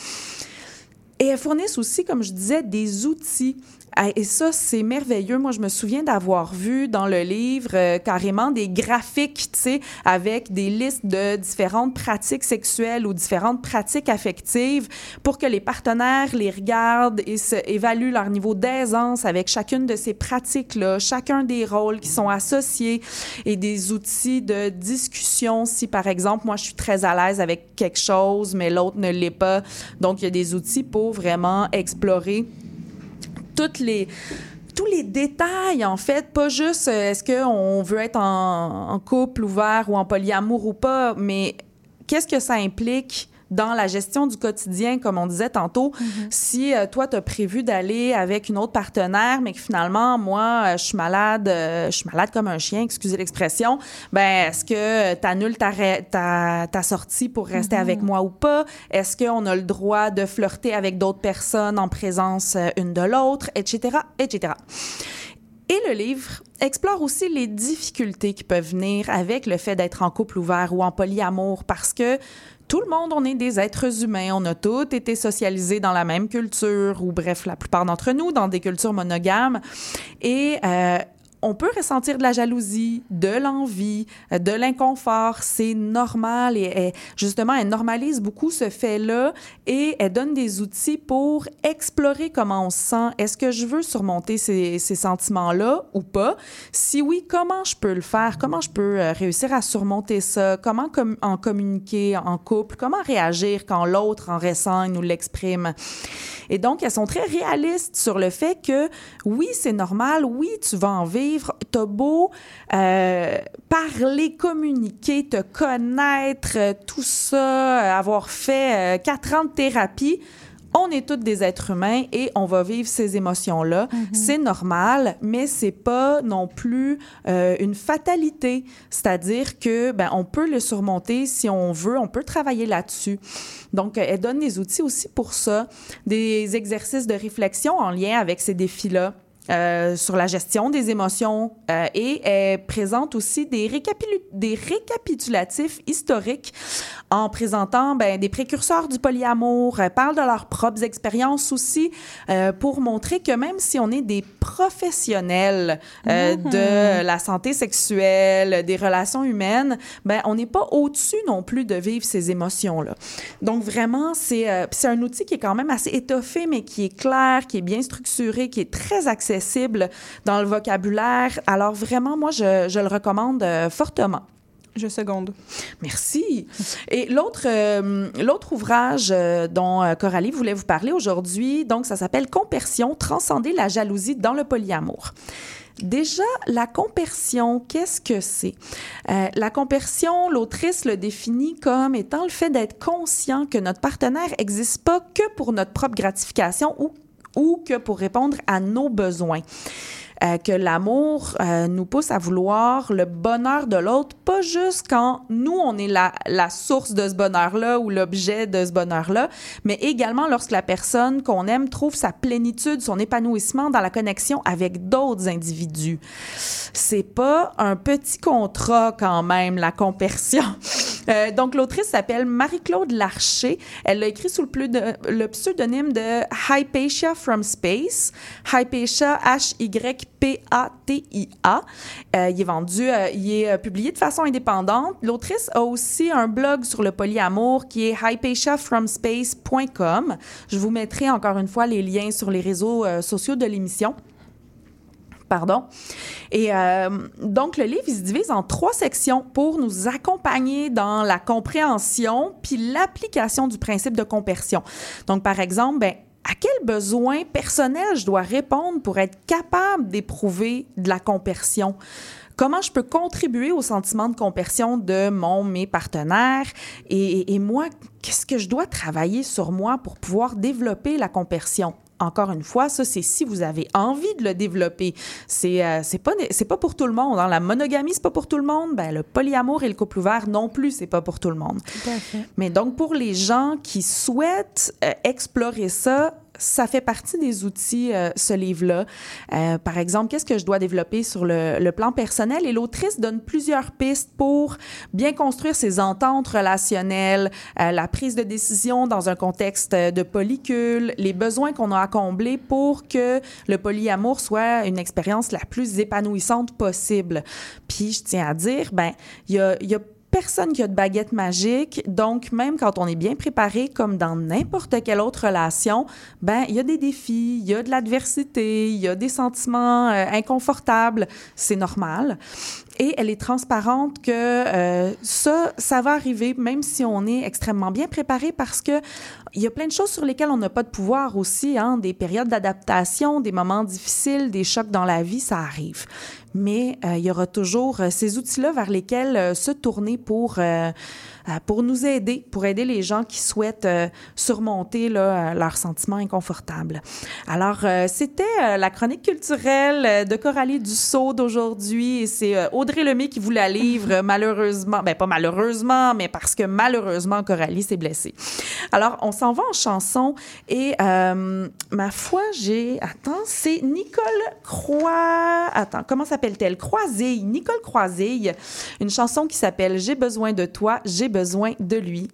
Et elles fournissent aussi, comme je disais, des outils. Ah, Et ça, c'est merveilleux. Moi, je me souviens d'avoir vu dans le livre euh, carrément des graphiques, tu sais, avec des listes de différentes pratiques sexuelles ou différentes pratiques affectives pour que les partenaires les regardent et se, évaluent leur niveau d'aisance avec chacune de ces pratiques-là, chacun des rôles qui sont associés et des outils de discussion. Si, par exemple, moi, je suis très à l'aise avec quelque chose, mais l'autre ne l'est pas. Donc, il y a des outils pour vraiment explorer les tous les détails, en fait, pas juste euh, est-ce qu'on veut être en, en couple ouvert ou en polyamour ou pas, mais qu'est-ce que ça implique dans la gestion du quotidien, comme on disait tantôt, si euh, toi, tu as prévu d'aller avec une autre partenaire, mais que finalement, moi, euh, je suis malade, euh, je suis malade comme un chien, excusez l'expression, ben est-ce que tu annules ta, ré- ta, ta sortie pour rester Mhm. avec moi ou pas? Est-ce qu'on a le droit de flirter avec d'autres personnes en présence une de l'autre, etc., etc. Et le livre explore aussi les difficultés qui peuvent venir avec le fait d'être en couple ouvert ou en polyamour parce que tout le monde, on est des êtres humains. On a tous été socialisés dans la même culture ou bref, la plupart d'entre nous dans des cultures monogames. Et euh, on peut ressentir de la jalousie, de l'envie, euh, de l'inconfort. C'est normal. Et justement, elle normalise beaucoup ce fait-là et elle donne des outils pour explorer comment on se sent. Est-ce que je veux surmonter ces, ces sentiments-là ou pas? Si oui, comment je peux le faire? Comment je peux euh, réussir à surmonter ça? Comment com- en communiquer en couple? Comment réagir quand l'autre en ressent nous l'exprime? Et donc, elles sont très réalistes sur le fait que oui, c'est normal, oui, tu vas en vivre. T'as beau euh, parler, communiquer, te connaître, euh, tout ça, euh, avoir fait quatre ans de thérapie. On est tous des êtres humains et on va vivre ces émotions-là. C'est normal, mais c'est pas non plus euh, une fatalité. C'est-à-dire que ben on peut le surmonter si on veut, on peut travailler là-dessus. Donc, elle donne des outils aussi pour ça, des exercices de réflexion en lien avec ces défis-là. Euh, sur la gestion des émotions euh, et elle présente aussi des, récapitu- des récapitulatifs historiques en présentant ben, des précurseurs du polyamour, elle parle de leurs propres expériences aussi euh, pour montrer que même si on est des professionnels euh, Mhm. de la santé sexuelle, des relations humaines, ben, on n'est pas au-dessus non plus de vivre ces émotions-là. Donc vraiment, euh, c'est un outil qui est quand même assez étoffé, mais qui est clair, qui est bien structuré, qui est très accessible dans le vocabulaire. Alors vraiment, moi, je, je le recommande euh, fortement. Je seconde. Merci. Et l'autre euh, l'autre ouvrage euh, dont euh, Coralie voulait vous parler aujourd'hui, donc ça s'appelle Compersion, transcender la jalousie dans le polyamour. Déjà, la compersion, qu'est-ce que c'est? Euh, la compersion, l'autrice le définit comme étant le fait d'être conscient que notre partenaire n'existe pas que pour notre propre gratification ou, ou que pour répondre à nos besoins. Euh, que l'amour euh, nous pousse à vouloir le bonheur de l'autre, pas juste quand nous, on est la, la source de ce bonheur-là ou l'objet de ce bonheur-là, mais également lorsque la personne qu'on aime trouve sa plénitude, son épanouissement dans la connexion avec d'autres individus. C'est pas un petit contrat quand même, la compersion. Euh, donc, l'autrice s'appelle Marie-Claude Larcher. Elle l'a écrit sous le, plus de- le pseudonyme de Hypatia from Space. Hypatia, H-Y-P-A-T-I-A. Euh, il est vendu, euh, il est euh, publié de façon indépendante. L'autrice a aussi un blog sur le polyamour qui est hypatiafromspace.com. Je vous mettrai encore une fois les liens sur les réseaux sociaux de l'émission. Pardon. Et euh, donc, le livre, se divise en trois sections pour nous accompagner dans la compréhension puis l'application du principe de compersion. Donc, par exemple, ben, à quel besoin personnel je dois répondre pour être capable d'éprouver de la compersion? Comment je peux contribuer au sentiment de compersion de mon, mes partenaires? Et, et moi, qu'est-ce que je dois travailler sur moi pour pouvoir développer la compersion? Encore une fois, ça, c'est si vous avez envie de le développer. C'est euh, c'est pas, c'est pas pour tout le monde. hein. La monogamie, c'est pas pour tout le monde. Ben, le polyamour et le couple ouvert non plus, c'est pas pour tout le monde. Tout à fait. Mais donc, pour les gens qui souhaitent euh, explorer ça, ça fait partie des outils, euh, ce livre-là. Euh, par exemple, qu'est-ce que je dois développer sur le, plan personnel? Et l'autrice donne plusieurs pistes pour bien construire ses ententes relationnelles, euh, la prise de décision dans un contexte de polycule, les besoins qu'on a à combler pour que le polyamour soit une expérience la plus épanouissante possible. Puis, je tiens à dire, ben, il y a personne qui a de baguette magique. Donc, même quand on est bien préparé, comme dans n'importe quelle autre relation, ben, il y a des défis, il y a de l'adversité, il y a des sentiments euh, inconfortables. C'est normal. Et elle est transparente que euh, ça, ça va arriver même si on est extrêmement bien préparé parce que il y a plein de choses sur lesquelles on n'a pas de pouvoir aussi, hein, des périodes d'adaptation, des moments difficiles, des chocs dans la vie, ça arrive. Mais euh, il y aura toujours euh, ces outils-là vers lesquels euh, se tourner pour, pour nous aider, pour aider les gens qui souhaitent euh, surmonter là, euh, leurs sentiments inconfortables. Alors, euh, c'était euh, la chronique culturelle euh, de Coralie Dussault d'aujourd'hui. Et c'est euh, Audrey Lemay qui vous la livre, malheureusement. Ben, pas malheureusement, mais parce que malheureusement, Coralie s'est blessée. Alors, on s'en va en chanson. Et euh, ma foi, j'ai... Attends, c'est Nicole Croix... Attends, comment s'appelle-t-elle? Croisille. Nicole Croisille. Une chanson qui s'appelle J'ai besoin de toi, j'ai besoin de lui.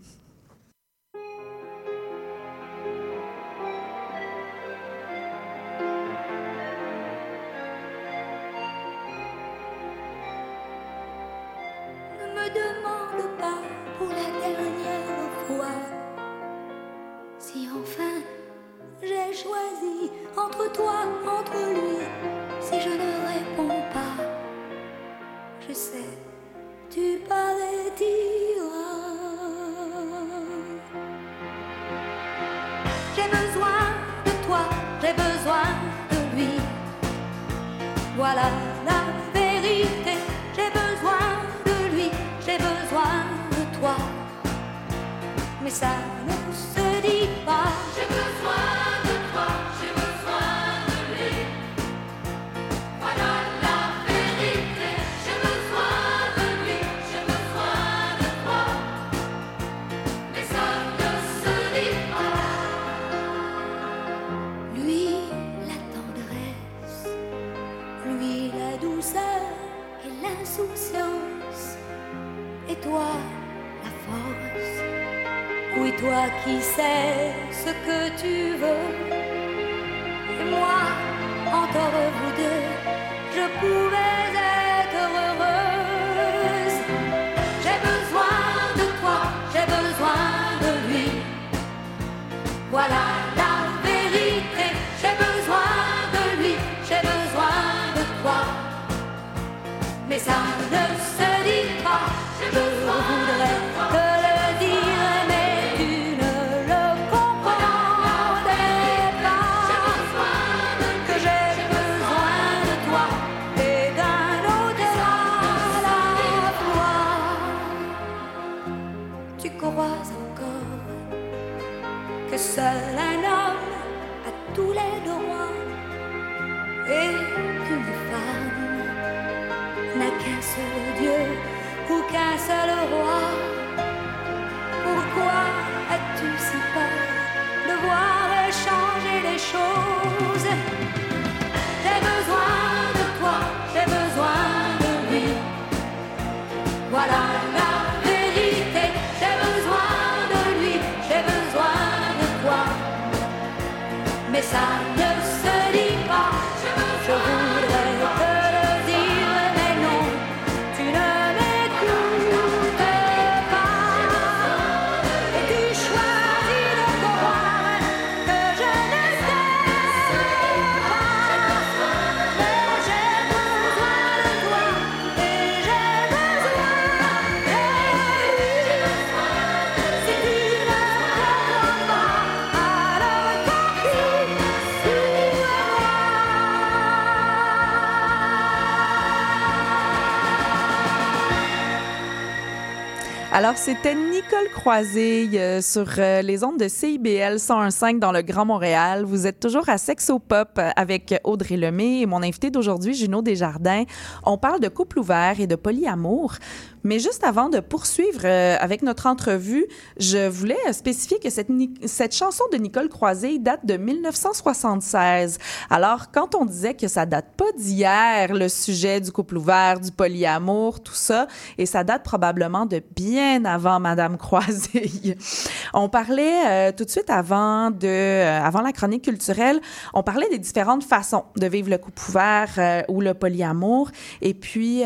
Alors, c'était Nicole Croisé euh, sur euh, les ondes de CIBL 101.5 dans le Grand Montréal. Vous êtes toujours à Sexopop euh, avec Audrey Lemay et mon invité d'aujourd'hui, Juno Desjardins. On parle de couple ouvert et de polyamour. Mais juste avant de poursuivre euh, avec notre entrevue, je voulais spécifier que cette, cette chanson de Nicole Croisé date de 1976. Alors, quand on disait que ça date pas d'hier, le sujet du couple ouvert, du polyamour, tout ça, et ça date probablement de bien avant Madame Croisé. on parlait euh, tout de suite avant de, euh, avant la chronique culturelle, on parlait des différentes façons de vivre le couple ouvert ou le polyamour. Et puis,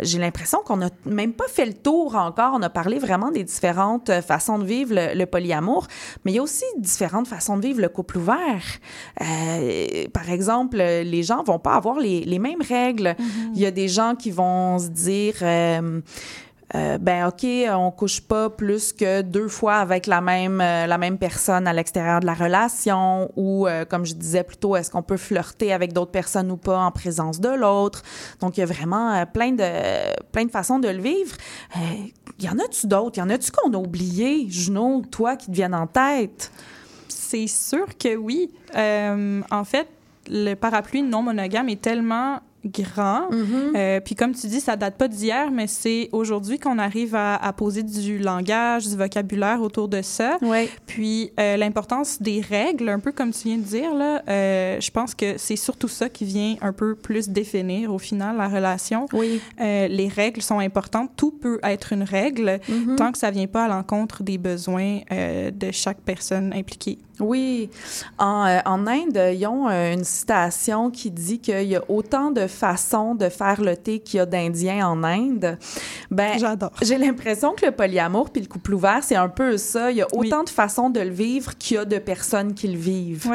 j'ai l'impression qu'on n'a même pas fait le tour encore. On a parlé vraiment des différentes euh, façons de vivre le, le polyamour, mais il y a aussi différentes façons de vivre le couple ouvert. Euh, par exemple, les gens vont pas avoir les, les mêmes règles. Il y a des gens qui vont se dire... euh, euh, ben ok, on couche pas plus que deux fois avec la même euh, la même personne à l'extérieur de la relation ou euh, comme je disais plus tôt, est-ce qu'on peut flirter avec d'autres personnes ou pas en présence de l'autre? Donc il y a vraiment plein de plein de façons de le vivre. Euh, y en a-tu d'autres? Y en a-tu qu'on a oublié, Juno, toi qui te viennent en tête? C'est sûr que oui. En fait, le parapluie non monogame est tellement grand. Euh, puis comme tu dis, ça date pas d'hier, mais c'est aujourd'hui qu'on arrive à, à poser du langage, du vocabulaire autour de ça. Puis euh, l'importance des règles, un peu comme tu viens de dire, là, euh, je pense que c'est surtout ça qui vient un peu plus définir au final la relation. Oui. Les règles sont importantes. Tout peut être une règle Mhm. tant que ça vient pas à l'encontre des besoins de chaque personne impliquée. Oui. En, en Inde, ils ont une citation qui dit qu'il y a autant de façons de faire le thé qu'il y a d'Indiens en Inde. Ben, J'adore. J'ai l'impression que le polyamour puis le couple ouvert, c'est un peu ça. Il y a autant de façons de le vivre qu'il y a de personnes qui le vivent.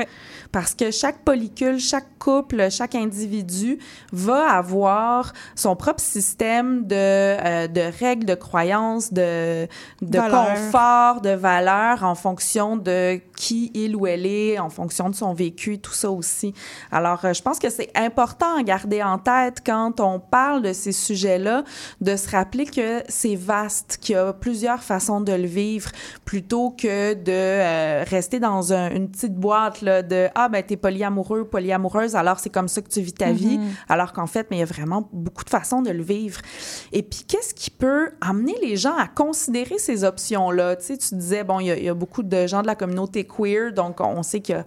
Parce que chaque polycule, chaque couple, chaque individu va avoir son propre système de, euh, de règles, de croyances, de, de confort, de valeurs en fonction de qui il ou elle est, en fonction de son vécu tout ça aussi. Alors, euh, je pense que c'est important à garder en tête quand on parle de ces sujets-là, de se rappeler que c'est vaste, qu'il y a plusieurs façons de le vivre, plutôt que de euh, rester dans un- une petite boîte là, de « Ah, ben, t'es polyamoureux, polyamoureuse, alors c'est comme ça que tu vis ta vie. Mhm. Alors qu'en fait, mais il y a vraiment beaucoup de façons de le vivre. Et puis, qu'est-ce qui peut amener les gens à considérer ces options-là? Tu sais, tu disais, bon, il y, a- il y a beaucoup de gens de la communauté queer, donc on sait a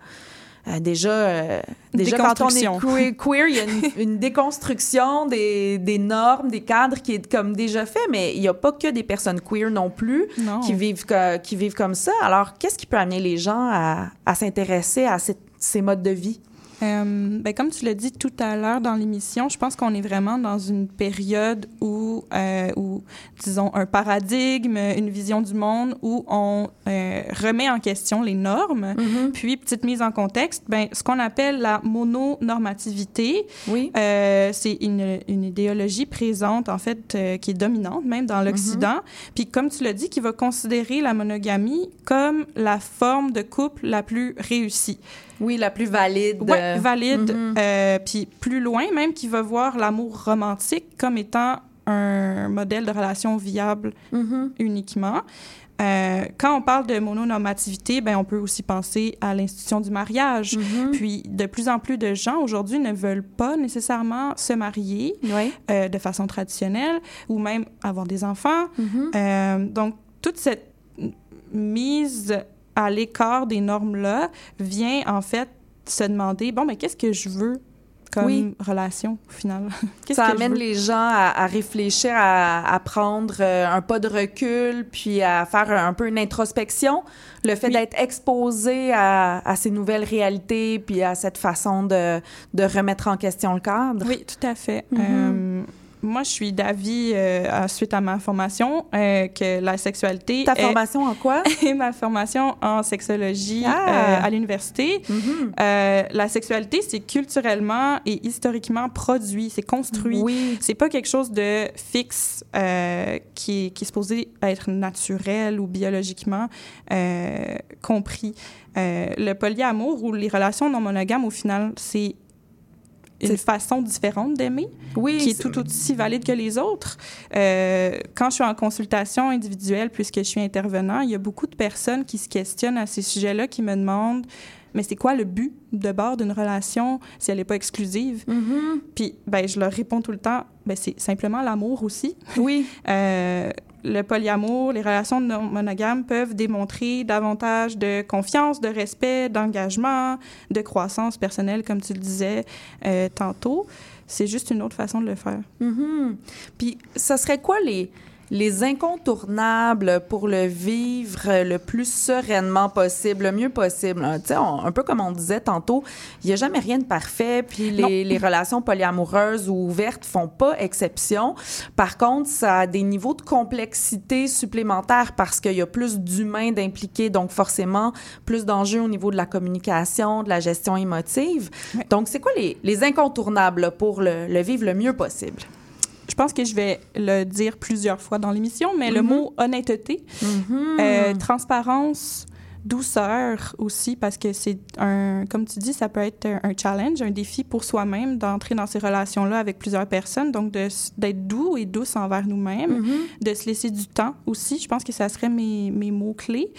euh, déjà, euh, déjà quand on est queer, queer, il y a une, une déconstruction des, des normes, des cadres qui est comme déjà fait, mais il n'y a pas que des personnes queer non plus Non. qui vivent, que- qui vivent comme ça. Alors, qu'est-ce qui peut amener les gens à, à s'intéresser à cette- ces modes de vie? Euh, ben, comme tu l'as dit tout à l'heure dans l'émission, je pense qu'on est vraiment dans une période où, euh, où, disons, un paradigme, une vision du monde où on euh, remet en question les normes. Puis, petite mise en contexte, ben, ce qu'on appelle la mononormativité, oui. c'est une, une idéologie présente, en fait, qui est dominante même dans l'Occident. Puis, comme tu l'as dit, qui va considérer la monogamie comme la forme de couple la plus réussie. Oui, la plus valide. Oui, valide. Mhm. Euh, puis plus loin, même, qui va voir l'amour romantique comme étant un modèle de relation viable Mhm. uniquement. Euh, quand on parle de mononormativité, ben, on peut aussi penser à l'institution du mariage. Mhm. Puis, de plus en plus de gens aujourd'hui ne veulent pas nécessairement se marier euh, de façon traditionnelle ou même avoir des enfants. Euh, donc, toute cette mise à l'écart des normes-là vient en fait se demander, bon, mais qu'est-ce que je veux comme Oui. relation au final? Ça que amène les gens à, à réfléchir, à, à prendre euh, un pas de recul, puis à faire un peu une introspection. Le fait d'être exposé à, à ces nouvelles réalités, puis à cette façon de, de remettre en question le cadre. Oui, tout à fait. Mhm. Euh, moi, je suis d'avis, euh, suite à ma formation, euh, que la sexualité. Ta est- formation en quoi? ma formation en sexologie Ah! euh, à l'université. Mhm. Euh, la sexualité, c'est culturellement et historiquement produit, c'est construit. Oui. C'est pas quelque chose de fixe qui, est, qui est supposé être naturel ou biologiquement compris. Le polyamour ou les relations non monogames, au final, c'est une façon différente d'aimer, oui, qui est tout aussi valide que les autres. Euh, quand je suis en consultation individuelle, puisque je suis intervenant, il y a beaucoup de personnes qui se questionnent à ces sujets-là, qui me demandent mais c'est quoi le but de bord d'une relation si elle n'est pas exclusive? Mm-hmm. Puis, ben, je leur réponds tout le temps, ben, c'est simplement l'amour aussi. Oui. euh, le polyamour, les relations monogames peuvent démontrer davantage de confiance, de respect, d'engagement, de croissance personnelle, comme tu le disais euh, tantôt. C'est juste une autre façon de le faire. Mm-hmm. Puis, ça serait quoi les, les incontournables pour le vivre le plus sereinement possible, le mieux possible. Tu sais, un peu comme on disait tantôt, il n'y a jamais rien de parfait, puis les, les, relations polyamoureuses ou ouvertes font pas exception. Par contre, ça a des niveaux de complexité supplémentaires parce qu'il y a plus d'humains d'impliqués, donc forcément plus d'enjeux au niveau de la communication, de la gestion émotive. Oui. Donc, c'est quoi les, les incontournables pour le, le vivre le mieux possible? Je pense que je vais le dire plusieurs fois dans l'émission, mais mm -hmm. le mot honnêteté, mm -hmm. euh, transparence, douceur aussi, parce que c'est un, comme tu dis, ça peut être un challenge, un défi pour soi-même d'entrer dans ces relations-là avec plusieurs personnes, donc d'être doux et douce envers nous-mêmes, mm -hmm. de se laisser du temps aussi. Je pense que ça serait mes, mes mots-clés.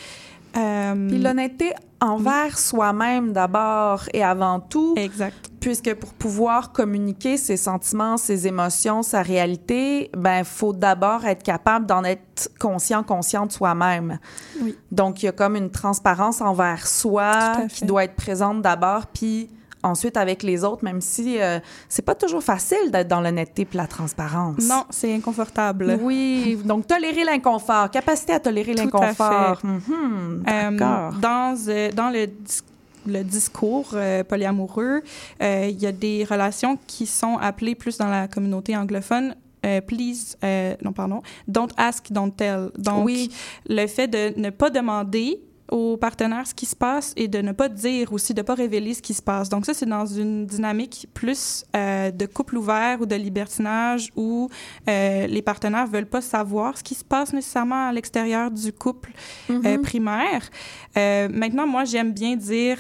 Euh, Puis l'honnêteté envers oui. soi-même d'abord et avant tout. Exact. Puisque pour pouvoir communiquer ses sentiments, ses émotions, sa réalité, ben faut d'abord être capable d'en être conscient, consciente soi-même. Oui. Donc il y a comme une transparence envers soi qui doit être présente d'abord, puis ensuite avec les autres, même si euh, c'est pas toujours facile d'être dans l'honnêteté et la transparence. Non, c'est inconfortable. Oui, donc tolérer l'inconfort, capacité à tolérer l'inconfort. Mm -hmm, euh, dans, euh, dans le le discours euh, polyamoureux, il y a des relations qui sont appelées plus dans la communauté anglophone euh, please, non, pardon, don't ask, don't tell. Donc, oui. le fait de ne pas demander aux partenaires ce qui se passe et de ne pas dire aussi, de ne pas révéler ce qui se passe. Donc ça, c'est dans une dynamique plus euh, de couple ouvert ou de libertinage où euh, les partenaires ne veulent pas savoir ce qui se passe nécessairement à l'extérieur du couple mm -hmm. euh, primaire. maintenant, moi, j'aime bien dire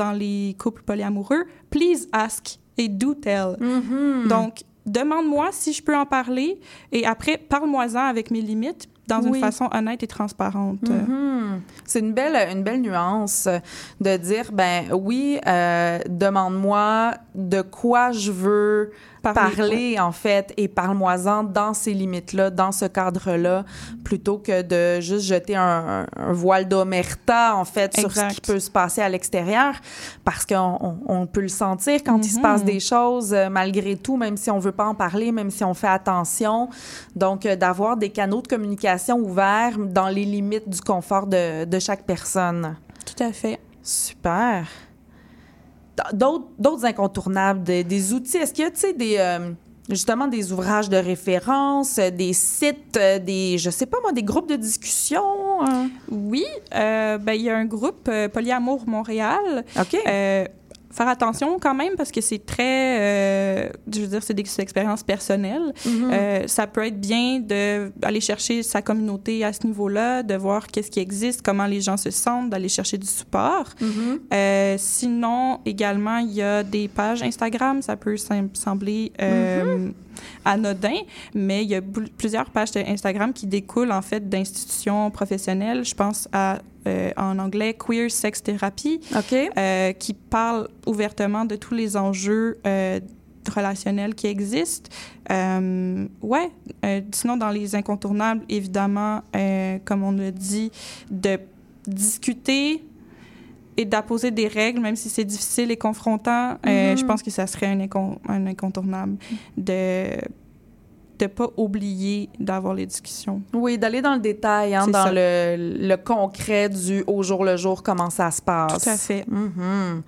dans les couples polyamoureux, please ask et do tell. Mm -hmm. Donc, demande-moi si je peux en parler et après, parle-moi-en avec mes limites dans oui. une façon honnête et transparente. Mm -hmm. C'est une belle, une belle nuance de dire, ben oui, euh, demande-moi de quoi je veux parler, parler en fait, et parle-moi-en dans ces limites-là, dans ce cadre-là, plutôt que de juste jeter un, un voile d'omerta, en fait, exact. sur ce qui peut se passer à l'extérieur, parce qu'on on, on peut le sentir quand mm -hmm. il se passe des choses, euh, malgré tout, même si on veut pas en parler, même si on fait attention. Donc, euh, d'avoir des canaux de communication ouverts dans les limites du confort de, de chaque personne. Tout à fait. Super d'autres incontournables, des, des outils. Est-ce qu'il y a, tu sais, des... Euh, justement des ouvrages de référence, des sites, des, je sais pas moi, des groupes de discussion? Hein? Oui, euh, ben, il y a un groupe, euh, Polyamour Montréal. OK. Euh, faire attention quand même parce que c'est très, euh, je veux dire, c'est des expériences personnelles. Mm -hmm. euh, ça peut être bien d'aller chercher sa communauté à ce niveau-là, de voir qu'est-ce qui existe, comment les gens se sentent, d'aller chercher du support. Mm -hmm. euh, sinon, également, il y a des pages Instagram, ça peut sembler Mm -hmm. Anodin, mais il y a plusieurs pages Instagram qui découlent en fait d'institutions professionnelles. Je pense à euh, en anglais Queer Sex Therapy, okay. euh, qui parle ouvertement de tous les enjeux euh, relationnels qui existent. ouais. sinon, dans les incontournables, évidemment, comme on l'a dit, de discuter et d'apposer des règles, même si c'est difficile et confrontant, mm -hmm. je pense que ça serait un, incon un incontournable de de pas oublier d'avoir les discussions. Oui, d'aller dans le détail, hein, dans le, le, concret du au jour le jour, comment ça se passe. Tout à fait. Mm -hmm.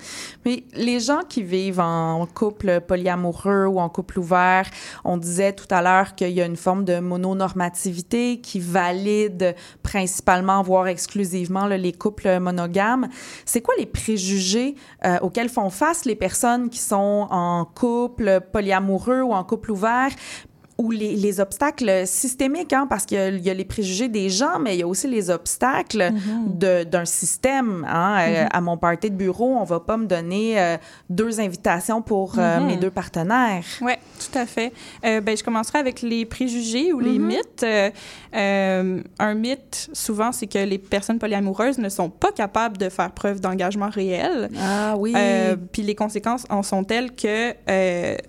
Mais les gens qui vivent en couple polyamoureux ou en couple ouvert, on disait tout à l'heure qu'il y a une forme de mononormativité qui valide principalement, voire exclusivement, là, les couples monogames. C'est quoi les préjugés euh, auxquels font face les personnes qui sont en couple polyamoureux ou en couple ouvert ou les, les obstacles systémiques, hein, parce qu'il y, y a les préjugés des gens, mais il y a aussi les obstacles de- d'un système. Hein. Euh, Mhm. à mon party de bureau, on va pas me donner euh, deux invitations pour euh, Mhm. mes deux partenaires. Oui, tout à fait. Euh, ben, je commencerai avec les préjugés ou les mythes. Un mythe, souvent, c'est que les personnes polyamoureuses ne sont pas capables de faire preuve d'engagement réel. Ah oui. Puis les conséquences en sont telles que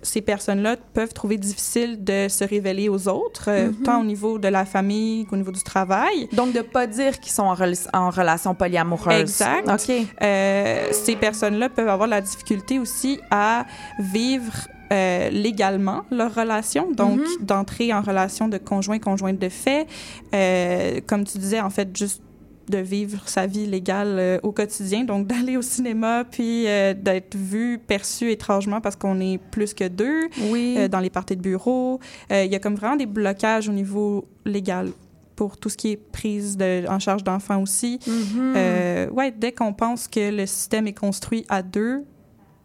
ces personnes-là peuvent trouver difficile de se révéler aux autres, euh, Mhm. tant au niveau de la famille qu'au niveau du travail. Donc, de pas dire qu'ils sont en, rela- en relation polyamoureuse. Exact. OK. Euh, ces personnes-là peuvent avoir la difficulté aussi à vivre euh, légalement leur relation, donc Mhm. d'entrer en relation de conjoint-conjointe de fait. Euh, comme tu disais, en fait, juste de vivre sa vie légale euh, au quotidien, donc d'aller au cinéma, puis euh, d'être vu, perçu étrangement parce qu'on est plus que deux Oui. euh, dans les parties de bureau. Il y a comme vraiment des blocages au niveau légal pour tout ce qui est prise de, en charge d'enfants aussi. Mhm. Euh, ouais, dès qu'on pense que le système est construit à deux,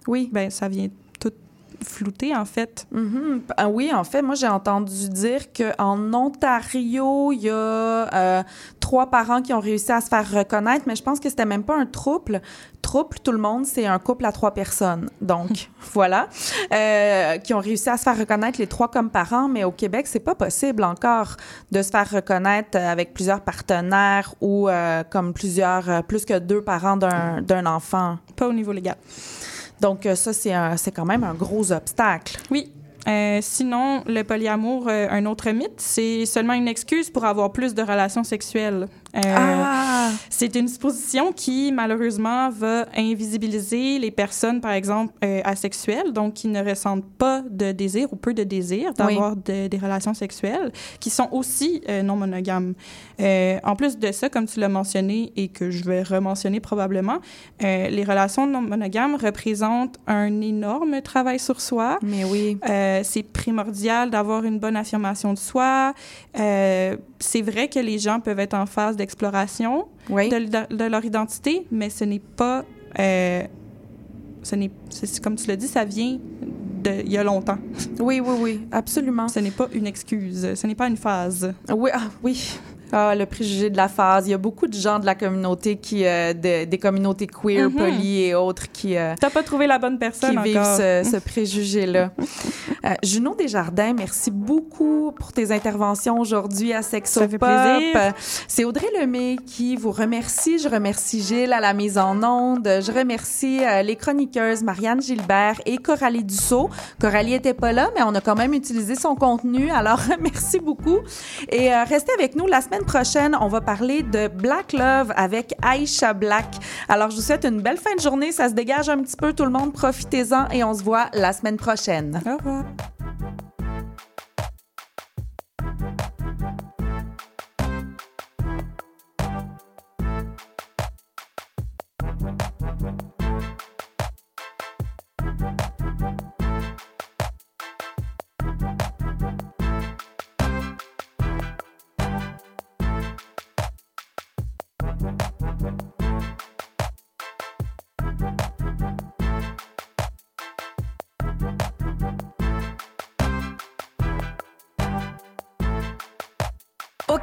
oui. ben ça vient flouter en fait. Mhm. Ah oui, en fait, moi, j'ai entendu dire qu'en Ontario, il y a euh, trois parents qui ont réussi à se faire reconnaître, mais je pense que c'était même pas un trouble. Trouble, tout le monde, c'est un couple à trois personnes. Donc, voilà. Euh, qui ont réussi à se faire reconnaître les trois comme parents, mais au Québec, c'est pas possible encore de se faire reconnaître avec plusieurs partenaires ou euh, comme plusieurs, plus que deux parents d'un enfant. Pas au niveau légal. Donc, euh, ça, c'est quand même un gros obstacle. Oui. Euh, sinon, le polyamour, euh, un autre mythe, c'est seulement une excuse pour avoir plus de relations sexuelles. Euh, Ah! C'est une supposition qui, malheureusement, va invisibiliser les personnes, par exemple, euh, asexuelles, donc qui ne ressentent pas de désir ou peu de désir d'avoir de- des relations sexuelles, qui sont aussi euh, non monogames. En plus de ça, comme tu l'as mentionné et que je vais rementionner probablement, les relations non monogames représentent un énorme travail sur soi. Mais oui. C'est primordial d'avoir une bonne affirmation de soi. Euh, c'est vrai que les gens peuvent être en phase d'exploration Oui. de, de- de leur identité, mais ce n'est pas. euh, ce n'est, comme tu l'as dit, ça vient de, il y a longtemps. Oui, oui, oui, absolument. Ce n'est pas une excuse, ce n'est pas une phase. Oui, ah, oui. Ah, le préjugé de la phase. Il y a beaucoup de gens de la communauté qui, euh, de- des communautés queer, Mhm. poly et autres qui, euh, T'as pas trouvé la bonne personne qui vivent encore. ce, ce préjugé-là. Euh, Juno Desjardins, merci beaucoup pour tes interventions aujourd'hui à Sexo Ça fait Pop. plaisir. Euh, C'est Audrey Lemay qui vous remercie. Je remercie Gilles à la mise en onde. Je remercie euh, les chroniqueuses Marianne Gilbert et Coralie Dussault. Coralie était pas là, mais on a quand même utilisé son contenu. Alors, merci beaucoup. Et euh, restez avec nous la semaine prochaine. On va parler de Black Love avec Aisha Black. Alors, je vous souhaite une belle fin de journée. Ça se dégage un petit peu, tout le monde. Profitez-en et on se voit la semaine prochaine. Au revoir.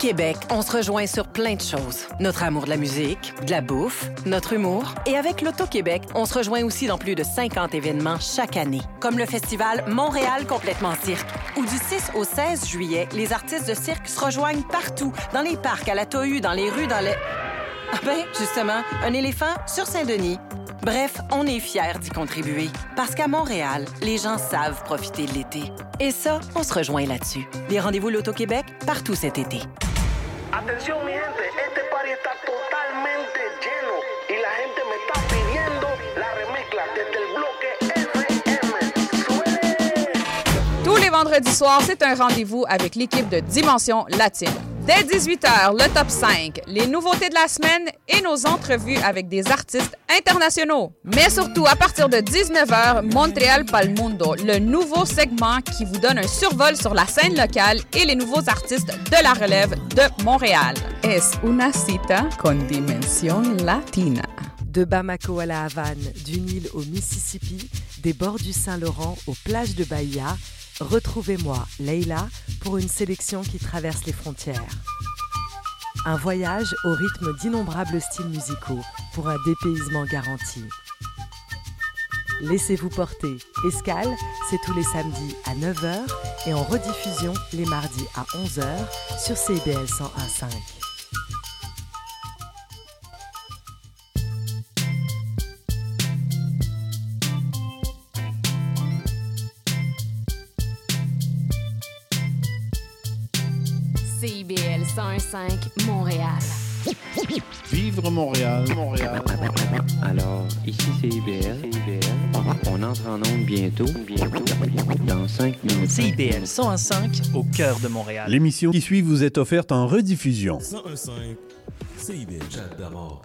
Québec, on se rejoint sur plein de choses. Notre amour de la musique, de la bouffe, notre humour. Et avec l'Auto-Québec, on se rejoint aussi dans plus de 50 événements chaque année. Comme le festival Montréal complètement cirque, où du 6 au 16 juillet, les artistes de cirque se rejoignent partout, dans les parcs, à la Tohu, dans les rues, dans les... Ah ben, justement, un éléphant sur Saint-Denis. Bref, on est fiers d'y contribuer. Parce qu'à Montréal, les gens savent profiter de l'été. Et ça, on se rejoint là-dessus. Les rendez-vous L'Auto-Québec, partout cet été. Atención mi gente, este party está totalmente lleno y la gente me está pidiendo la remezcla desde el bloque FM. Tous les vendredis soirs, c'est un rendez-vous avec l'équipe de Dimension Latine. Dès 18h, le top 5, les nouveautés de la semaine et nos entrevues avec des artistes internationaux. Mais surtout, à partir de 19h, Montréal Pal Mundo, le nouveau segment qui vous donne un survol sur la scène locale et les nouveaux artistes de la relève de Montréal. Es una cita con dimensión latina? De Bamako à la Havane, d'une île au Mississippi, des bords du Saint-Laurent aux plages de Bahia, Retrouvez-moi, Leila, pour une sélection qui traverse les frontières. Un voyage au rythme d'innombrables styles musicaux pour un dépaysement garanti. Laissez-vous porter. Escale, c'est tous les samedis à 9h et en rediffusion les mardis à 11h sur CBL 101.5. 101.5 Montréal. Vivre Montréal, Montréal. Alors, ici c'est IBL. On entre en onde bientôt. Bientôt. Dans 5 minutes. CIBL 101.5 au cœur de Montréal. L'émission qui suit vous est offerte en rediffusion. 101.5 CIBL. Chat d'amour.